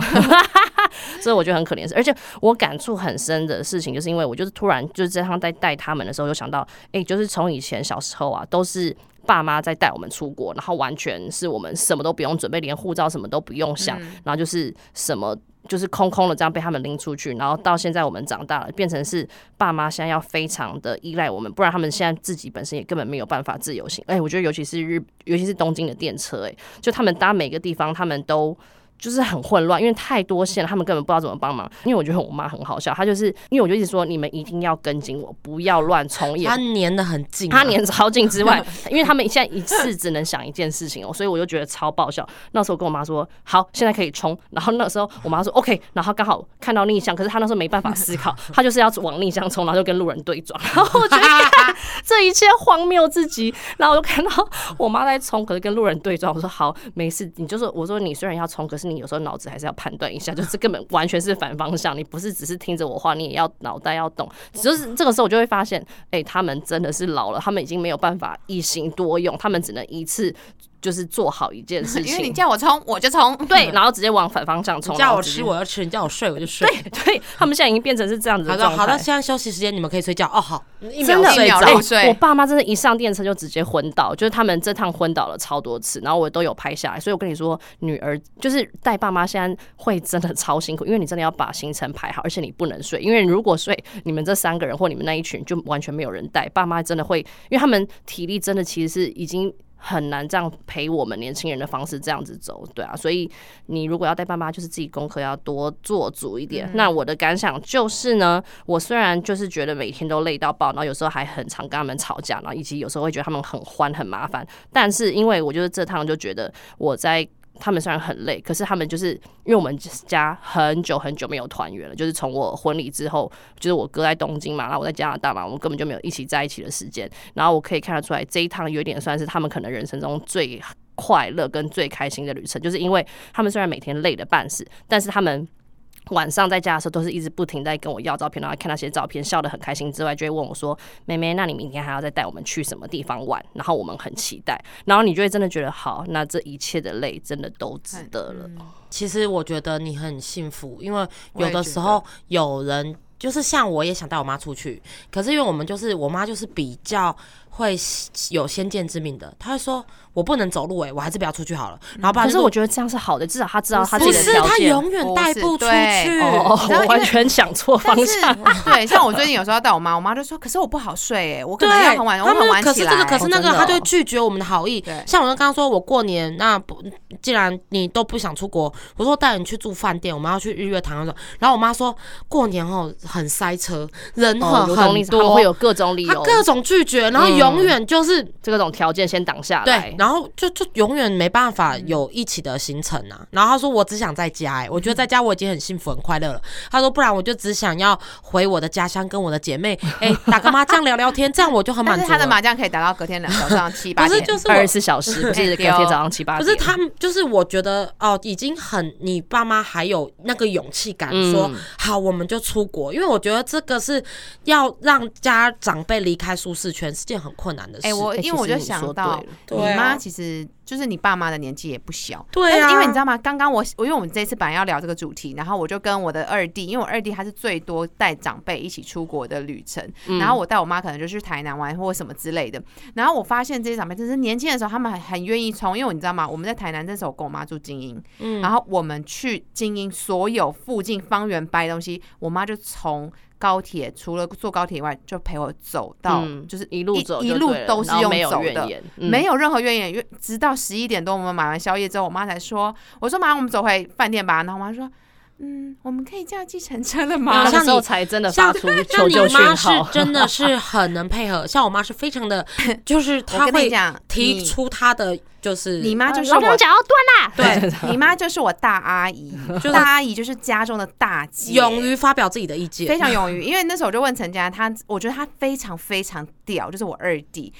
Speaker 2: 所以我觉得很可怜。而且我感触很深的事情，就是因为我就是突然就是这趟在带他们的时候，就想到，哎、就是从以前小时候啊，都是。爸妈在带我们出国，然后完全是我们什么都不用准备，连护照什么都不用想，然后就是什么就是空空的这样被他们拎出去，然后到现在我们长大了，变成是爸妈现在要非常的依赖我们，不然他们现在自己本身也根本没有办法自由行。哎、我觉得尤其是日，尤其是东京的电车、哎，就他们搭每个地方，他们都。就是很混乱，因为太多线了，他们根本不知道怎么帮忙。因为我觉得我妈很好笑，她就是因为我就一直说你们一定要跟紧我，不要乱冲，也
Speaker 3: 她粘的很紧啊、
Speaker 2: 他黏超近之外，因为他们现在一次只能想一件事情哦，所以我就觉得超爆笑。那时候我跟我妈说，好，现在可以冲。然后那时候我妈说 OK，然后刚好看到逆向，可是她那时候没办法思考，她就是要往逆向冲，然后就跟路人对撞。然后我觉得这一切荒谬至极。然后我就看到我妈在冲，可是跟路人对撞。我说好，没事，你就是我说你虽然要冲，可是你有时候脑子还是要判断一下，就是根本完全是反方向，你不是只是听着我话，你也要脑袋要动。就是这个时候我就会发现，哎、他们真的是老了，他们已经没有办法一心多用，他们只能一次就是做好一件事 情
Speaker 1: 因为你。叫我冲，我就冲。
Speaker 2: 对，然后直接往反方向冲。
Speaker 3: 你叫我吃我要吃，你叫我睡我就睡。
Speaker 2: 对对他们现在已经变成是这样子的状态。
Speaker 3: 好的好的，现在休息时间你们可以睡觉哦。好，一
Speaker 2: 真的
Speaker 3: 秒睡着
Speaker 1: 一秒入。睡
Speaker 2: 我爸妈真的，一上电车就直接昏倒，就是他们这趟昏倒了超多次，然后我都有拍下来。所以我跟你说，女儿就是带爸妈，现在会真的超辛苦，因为你真的要把行程排好，而且你不能睡，因为如果睡，你们这三个人或你们那一群就完全没有人带，爸妈真的会，因为他们体力真的其实是已经。很难这样陪我们年轻人的方式这样子走，对啊，所以你如果要带爸妈，就是自己功课要多做足一点。那我的感想就是呢，我虽然就是觉得每天都累到爆，然后有时候还很常跟他们吵架，然后以及有时候会觉得他们很欢很麻烦，但是因为我就是这趟就觉得我在。他们虽然很累，可是他们就是因为我们家很久很久没有团圆了，就是从我婚礼之后，就是我哥在东京嘛，然后我在加拿大嘛，我们根本就没有一起在一起的时间。然后我可以看得出来，这一趟有点算是他们可能人生中最快乐跟最开心的旅程，就是因为他们虽然每天累得半死，但是他们。晚上在家的时候，都是一直不停在跟我要照片，然后看那些照片，笑得很开心之外，就会问我说：“妹妹，那你明天还要再带我们去什么地方玩？”然后我们很期待，然后你就会真的觉得好，那这一切的累真的都值得了。
Speaker 3: 其实我觉得你很幸福，因为有的时候有人就是像我也想带我妈出去，可是因为我们就是我妈就是比较会有先见之明的，他会说我不能走路哎、我还是不要出去好了。然后爸
Speaker 2: 可
Speaker 3: 是
Speaker 2: 我觉得这样是好的，至少他知道他自
Speaker 3: 不是她
Speaker 2: 己的条件。
Speaker 3: 永远带不出去。
Speaker 2: 我完全想错方向。
Speaker 1: 对，像我最近有时候要带我妈，我妈就说：“可是我不好睡，哎，我可
Speaker 3: 对，
Speaker 1: 能要很晚，我
Speaker 3: 们
Speaker 1: 很晚起来。”
Speaker 3: 可是这个，可是那个，他就
Speaker 2: 哦
Speaker 3: 拒绝我们的好意
Speaker 1: 对。
Speaker 3: 像我刚刚说，我过年那不，既然你都不想出国，我说带你去住饭店，我们要去日月潭那种。然后我妈说，过年哦很塞车，人
Speaker 2: 哦，
Speaker 3: 很很多
Speaker 2: 会，有各种理由，
Speaker 3: 他各种拒绝，然后
Speaker 2: 嗯
Speaker 3: 永远就是
Speaker 2: 这种条件先挡下来
Speaker 3: 对，。然后就就永远没办法有一起的行程啊。然后他说我只想在家、哎，我觉得在家我已经很幸福很快乐了。他说不然我就只想要回我的家乡跟我的姐妹，哎、打个麻将聊聊天，这样我就很满足。
Speaker 1: 但是他的麻将可以打到隔天两早上七八点，
Speaker 3: 不是就是我
Speaker 2: 二十四小时，不是隔天早上七八点。
Speaker 3: 不是他们，就是我觉得哦，已经很，你爸妈还有那个勇气感说、
Speaker 2: 嗯
Speaker 3: 好，我们就出国，因为我觉得这个是要让家长辈离开舒适圈是件很困难的事。
Speaker 1: 哎、我
Speaker 2: 哎
Speaker 1: 因为我就想到你妈其实就是你爸妈的年纪也不小，
Speaker 3: 对啊
Speaker 1: 因为你知道吗？刚刚我我因为我们这次本来要聊这个主题，然后我就跟我的二弟，因为我二弟他是最多带长辈一起出国的旅程，
Speaker 2: 嗯
Speaker 1: 然后我带我妈可能就去台南玩或什么之类的，然后我发现这些长辈就是年轻的时候他们很很愿意冲，因为你知道吗？我们在台南那时候我跟我妈住精英，
Speaker 3: 嗯
Speaker 1: 然后我们去精英所有附近方圆掰东西，我妈就从高铁除了坐高铁以外，就陪我走到、
Speaker 2: 嗯
Speaker 1: 就是
Speaker 2: 一路走
Speaker 1: 一路都是用走的。没有任何怨言，直到十一点多，我们买完宵夜之后，我妈才说：“我说妈，我们走回饭店吧。”然后我妈说：“嗯，我们可以叫计程车了吗
Speaker 2: 那
Speaker 3: 像你
Speaker 2: 个时候才真的
Speaker 3: 像
Speaker 2: 发出
Speaker 3: 像你
Speaker 2: 求救讯
Speaker 3: 妈是
Speaker 2: 号。
Speaker 3: 真的是很能配合，像我妈是非常的，就是？”
Speaker 1: 我
Speaker 3: 她会
Speaker 1: 跟你讲，
Speaker 3: 提出她的就是
Speaker 1: 你妈就是我
Speaker 2: 脚要断啦！
Speaker 1: 对你妈就是我大阿姨，
Speaker 3: 就是
Speaker 1: 大阿姨就是家中的大姐，
Speaker 3: 勇于发表自己的意见，
Speaker 1: 非常勇于，因为那时候我就问陈佳，他我觉得他非常非常屌，就是我二弟。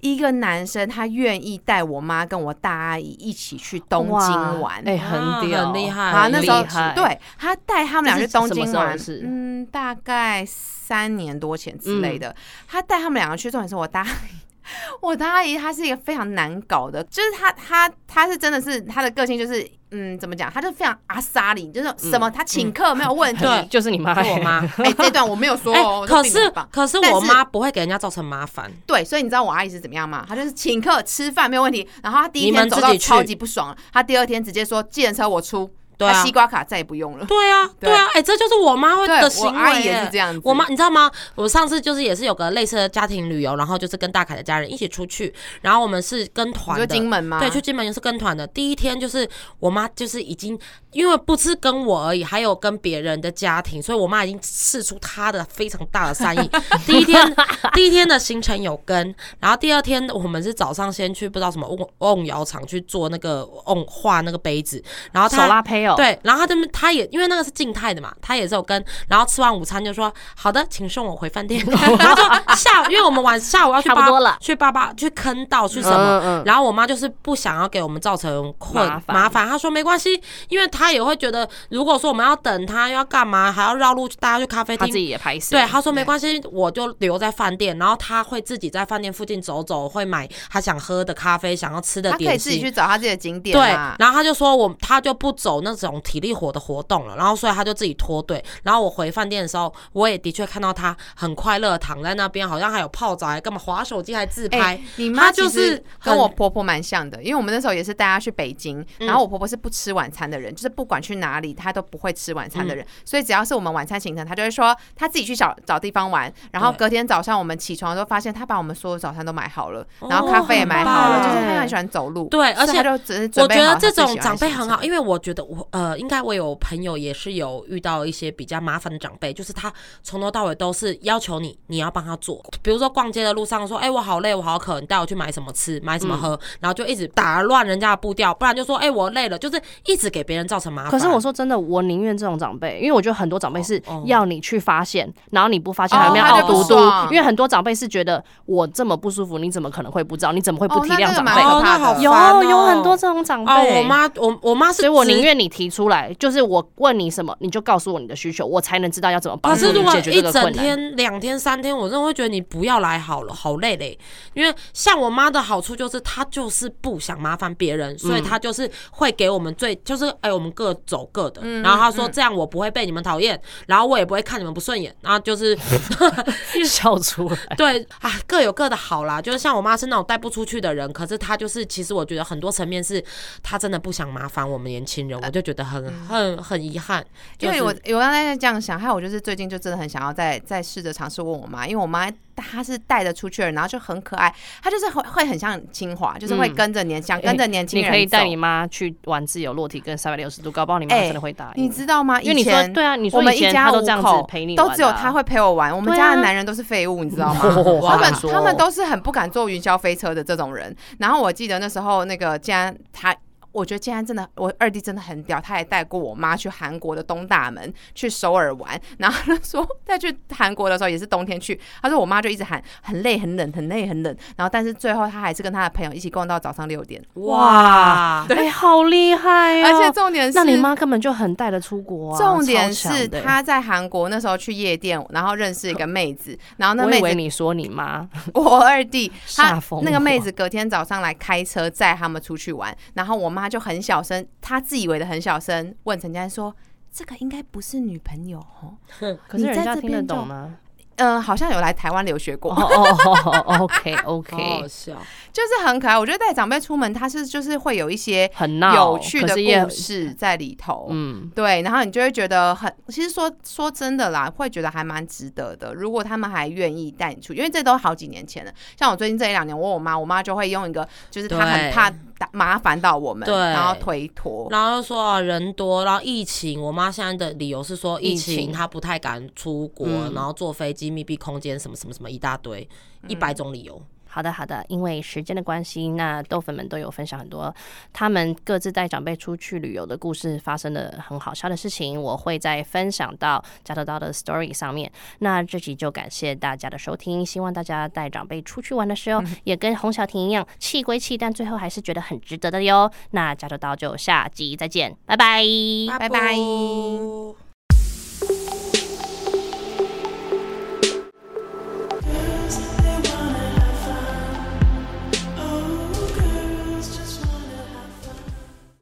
Speaker 1: 一个男生，他愿意带我妈跟我大阿姨一起去东京玩，
Speaker 2: 哎，
Speaker 3: 啊
Speaker 2: 很屌，
Speaker 3: 很厉害
Speaker 1: 啊，那时候
Speaker 2: 厉害
Speaker 1: 对他带他们俩去东京玩
Speaker 2: 时候的事，
Speaker 1: 嗯，大概三年多前之类
Speaker 2: 嗯
Speaker 1: 的。他带他们两个去，重点是我大阿姨。我的阿姨她是一个非常难搞的，就是她她她是真的是她的个性就是嗯怎么讲，她就非常阿莎里，就是
Speaker 2: 嗯
Speaker 1: 什么她请客没有问题。
Speaker 3: 对
Speaker 2: 就是你妈，
Speaker 3: 是我妈。
Speaker 1: 哎，这段我没有说
Speaker 3: 哎、
Speaker 1: 哦，
Speaker 3: 可是可是我妈不会给人家造成麻烦，
Speaker 1: 对，所以你知道我阿姨是怎么样吗？她就是请客吃饭没有问题，然后她第一天走到超级不爽，她第二天直接说计程车我出，
Speaker 3: 对啊
Speaker 1: 西瓜卡再也不用了。
Speaker 3: 对啊，
Speaker 1: 对
Speaker 3: 对啊，哎、这就是我妈会，的行为、
Speaker 1: 我阿姨也
Speaker 3: 哎
Speaker 1: 是这样子。
Speaker 3: 我妈，你知道吗？我上次就是也是有个类似的家庭旅游，然后就是跟大凯的家人一起出去，然后我们是跟团的，
Speaker 1: 金门吗？
Speaker 3: 对，去金门也是跟团的。第一天就是我妈就是已经，因为不是跟我而已，还有跟别人的家庭，所以我妈已经试出她的非常大的善意。第一天第一天的行程有跟，然后第二天我们是早上先去不知道什么瓮瓮窑厂去做那个瓮画那个杯子，然后她
Speaker 2: 手拉胚哦。，
Speaker 3: 对，然后他这边他也因为那个是静态的嘛，他也是有跟，然后吃完午餐就说好的，请送我回饭店。他说下午，因为我们晚下午要去八
Speaker 2: 差不多了
Speaker 3: 去巴巴去坑道去什么，
Speaker 2: 嗯嗯
Speaker 3: 然后我妈就是不想要给我们造成困
Speaker 2: 麻烦
Speaker 3: 她说没关系，因为她也会觉得，如果说我们要等她要干嘛，还要绕路大家去咖啡
Speaker 2: 他自
Speaker 3: 厅。
Speaker 2: 己也拍死。
Speaker 3: 对，她说没关系，我就留在饭店，然后她会自己在饭店附近走走，会买她想喝的咖啡、想要吃的
Speaker 1: 他可以。自己去找他自己的景点
Speaker 3: 对
Speaker 1: 啊，。
Speaker 3: 然后他就说我他就不走那种体力活的活动了，然后所以他就自己脱队。然后我回饭店的时候，我也的确看到他很快乐躺在那边，好像还有泡澡，还干嘛划手机，还自拍。
Speaker 1: 哎，你妈就是
Speaker 3: 是
Speaker 1: 跟我婆婆蛮像的，因为我们那时候也是带她去北京，然后我婆婆是不吃晚餐的人，就是不管去哪里她都不会吃晚餐的人，所以只要是我们晚餐行程，她就会说她自己去找找地方玩，然后隔天早上我们起床的时候发现她把我们所有早餐都买好了，
Speaker 3: 哦
Speaker 1: 然后咖啡也买好了，就是她很喜欢走路，
Speaker 3: 对，而且
Speaker 1: 她就只是准
Speaker 3: 我
Speaker 1: 备
Speaker 3: 觉得这种长辈很好，因为我觉得我呃，应该我有朋友也是有遇到一些比较麻烦的长辈，就是他从头到尾都是要求你，你要帮他做。比如说逛街的路上说，哎、我好累，我好渴，你带我去买什么吃，买什么喝，然后就一直打乱人家的步调，不然就说，哎、我累了，就是一直给别人造成麻烦。
Speaker 2: 可是我说真的，我宁愿这种长辈，因为我觉得很多长辈是
Speaker 3: 哦
Speaker 2: 要你去发现，然后你不发现
Speaker 1: 哦
Speaker 2: 还没有
Speaker 1: 他就不
Speaker 2: 傲嘟嘟。因为很多长辈是觉得我这么不舒服，你怎么可能会不知道？你怎么会不体谅长辈？有有很多这种长辈。
Speaker 3: 哦，我妈我我妈是，
Speaker 2: 所以我宁愿你提出来，就是我问你什么，你就告诉我你的需求，我才能知道要怎么帮你解决
Speaker 3: 一整
Speaker 2: 这个困难。
Speaker 3: 天、两天、三天，我真的会觉得你不要来好了，好累嘞。因为像我妈的好处就是，她就是不想麻烦别人，所以她就是会给我们最，就是哎、我们各走各的。然后她说这样我不会被你们讨厌，然后我也不会看你们不顺眼。然后就是
Speaker 2: 笑出来。
Speaker 3: 对啊，各有各的好啦。就是像我妈是那种带不出去的人，可是她就是其实我觉得很多层面是她真的不想麻烦我们年轻人，我就觉得很很很遗憾。就是
Speaker 1: 因为我我刚才在这样想，还有我就是最近就真的很想要再再试着尝试问我妈，因为我妈她是带着出去的人，然后就很可爱，她就是会会很像清华，就是会
Speaker 2: 嗯
Speaker 1: 跟着年想跟着年轻人
Speaker 2: 你可以带你妈去玩自由落体跟三百六十度，搞不好你妈
Speaker 1: 哎
Speaker 2: 真的会答应。
Speaker 1: 你知道吗？
Speaker 2: 因为你说对啊，你说
Speaker 1: 我们一家
Speaker 2: 都
Speaker 1: 五
Speaker 2: 这样子
Speaker 1: 口
Speaker 2: 陪你啊，
Speaker 1: 都只有她会陪我玩，我们家的男人都是废物，你知道吗？他们他们都是很不敢坐云霄飞车的这种人。然后我记得那时候那个既然他。我觉得建安真的，我二弟真的很屌，他也带过我妈去韩国的东大门、去首尔玩。然后他说，再去韩国的时候也是冬天去，他说我妈就一直喊很累、很冷、很累、很冷。然后但是最后他还是跟他的朋友一起逛到早上六点。
Speaker 3: 哇，
Speaker 2: 哎，好厉害哦！
Speaker 1: 而且重点是，
Speaker 2: 那你妈根本就很带得出国啊。
Speaker 1: 重点
Speaker 2: 超强的
Speaker 1: 是他在韩国那时候去夜店，然后认识一个 妹子，然后那
Speaker 2: 我以为
Speaker 1: 妹子
Speaker 2: 你说你妈
Speaker 1: 我二弟他那个妹子隔天早上来开车载他们出去玩，然后我妈就很小声，他自以为的很小声问陈家说：“这个应该不是女朋友哦？
Speaker 2: 可是人
Speaker 1: 你在
Speaker 2: 家听得
Speaker 1: 这边
Speaker 2: 懂吗？
Speaker 1: 嗯、好像有来台湾留学过，
Speaker 2: 哦哦哦，OK
Speaker 3: 好
Speaker 2: OK，
Speaker 3: 好笑。
Speaker 1: 就是很可爱。我觉得带长辈出门，他是就是会有一些
Speaker 2: 很闹，
Speaker 1: 有趣的故事在里头。
Speaker 2: 嗯，
Speaker 1: 对，然后你就会觉得很，其实说说真的啦，会觉得还蛮值得的。如果他们还愿意带你出去，因为这都好几年前了。像我最近这一两年，我问我妈，我妈就会用一个，就是她很怕打麻烦到我们，
Speaker 3: 对
Speaker 1: 然后推脱。
Speaker 3: 然后又说啊人多，然后疫情，我妈现在的理由是说疫
Speaker 2: 疫情
Speaker 3: 情她不太敢出国，
Speaker 2: 嗯
Speaker 3: 然后坐飞机密闭空间什么什么什么一大堆，一百种理由。
Speaker 2: 好的，好的。因为时间的关系，那豆粉们都有分享很多他们各自带长辈出去旅游的故事，发生的很好笑的事情，我会再分享到加得到的 story 上面。那这集就感谢大家的收听，希望大家带长辈出去玩的时候，也跟洪小婷一样，气归气，但最后还是觉得很值得的哟。那加得到就下集再见，拜拜。
Speaker 1: 拜拜
Speaker 3: 拜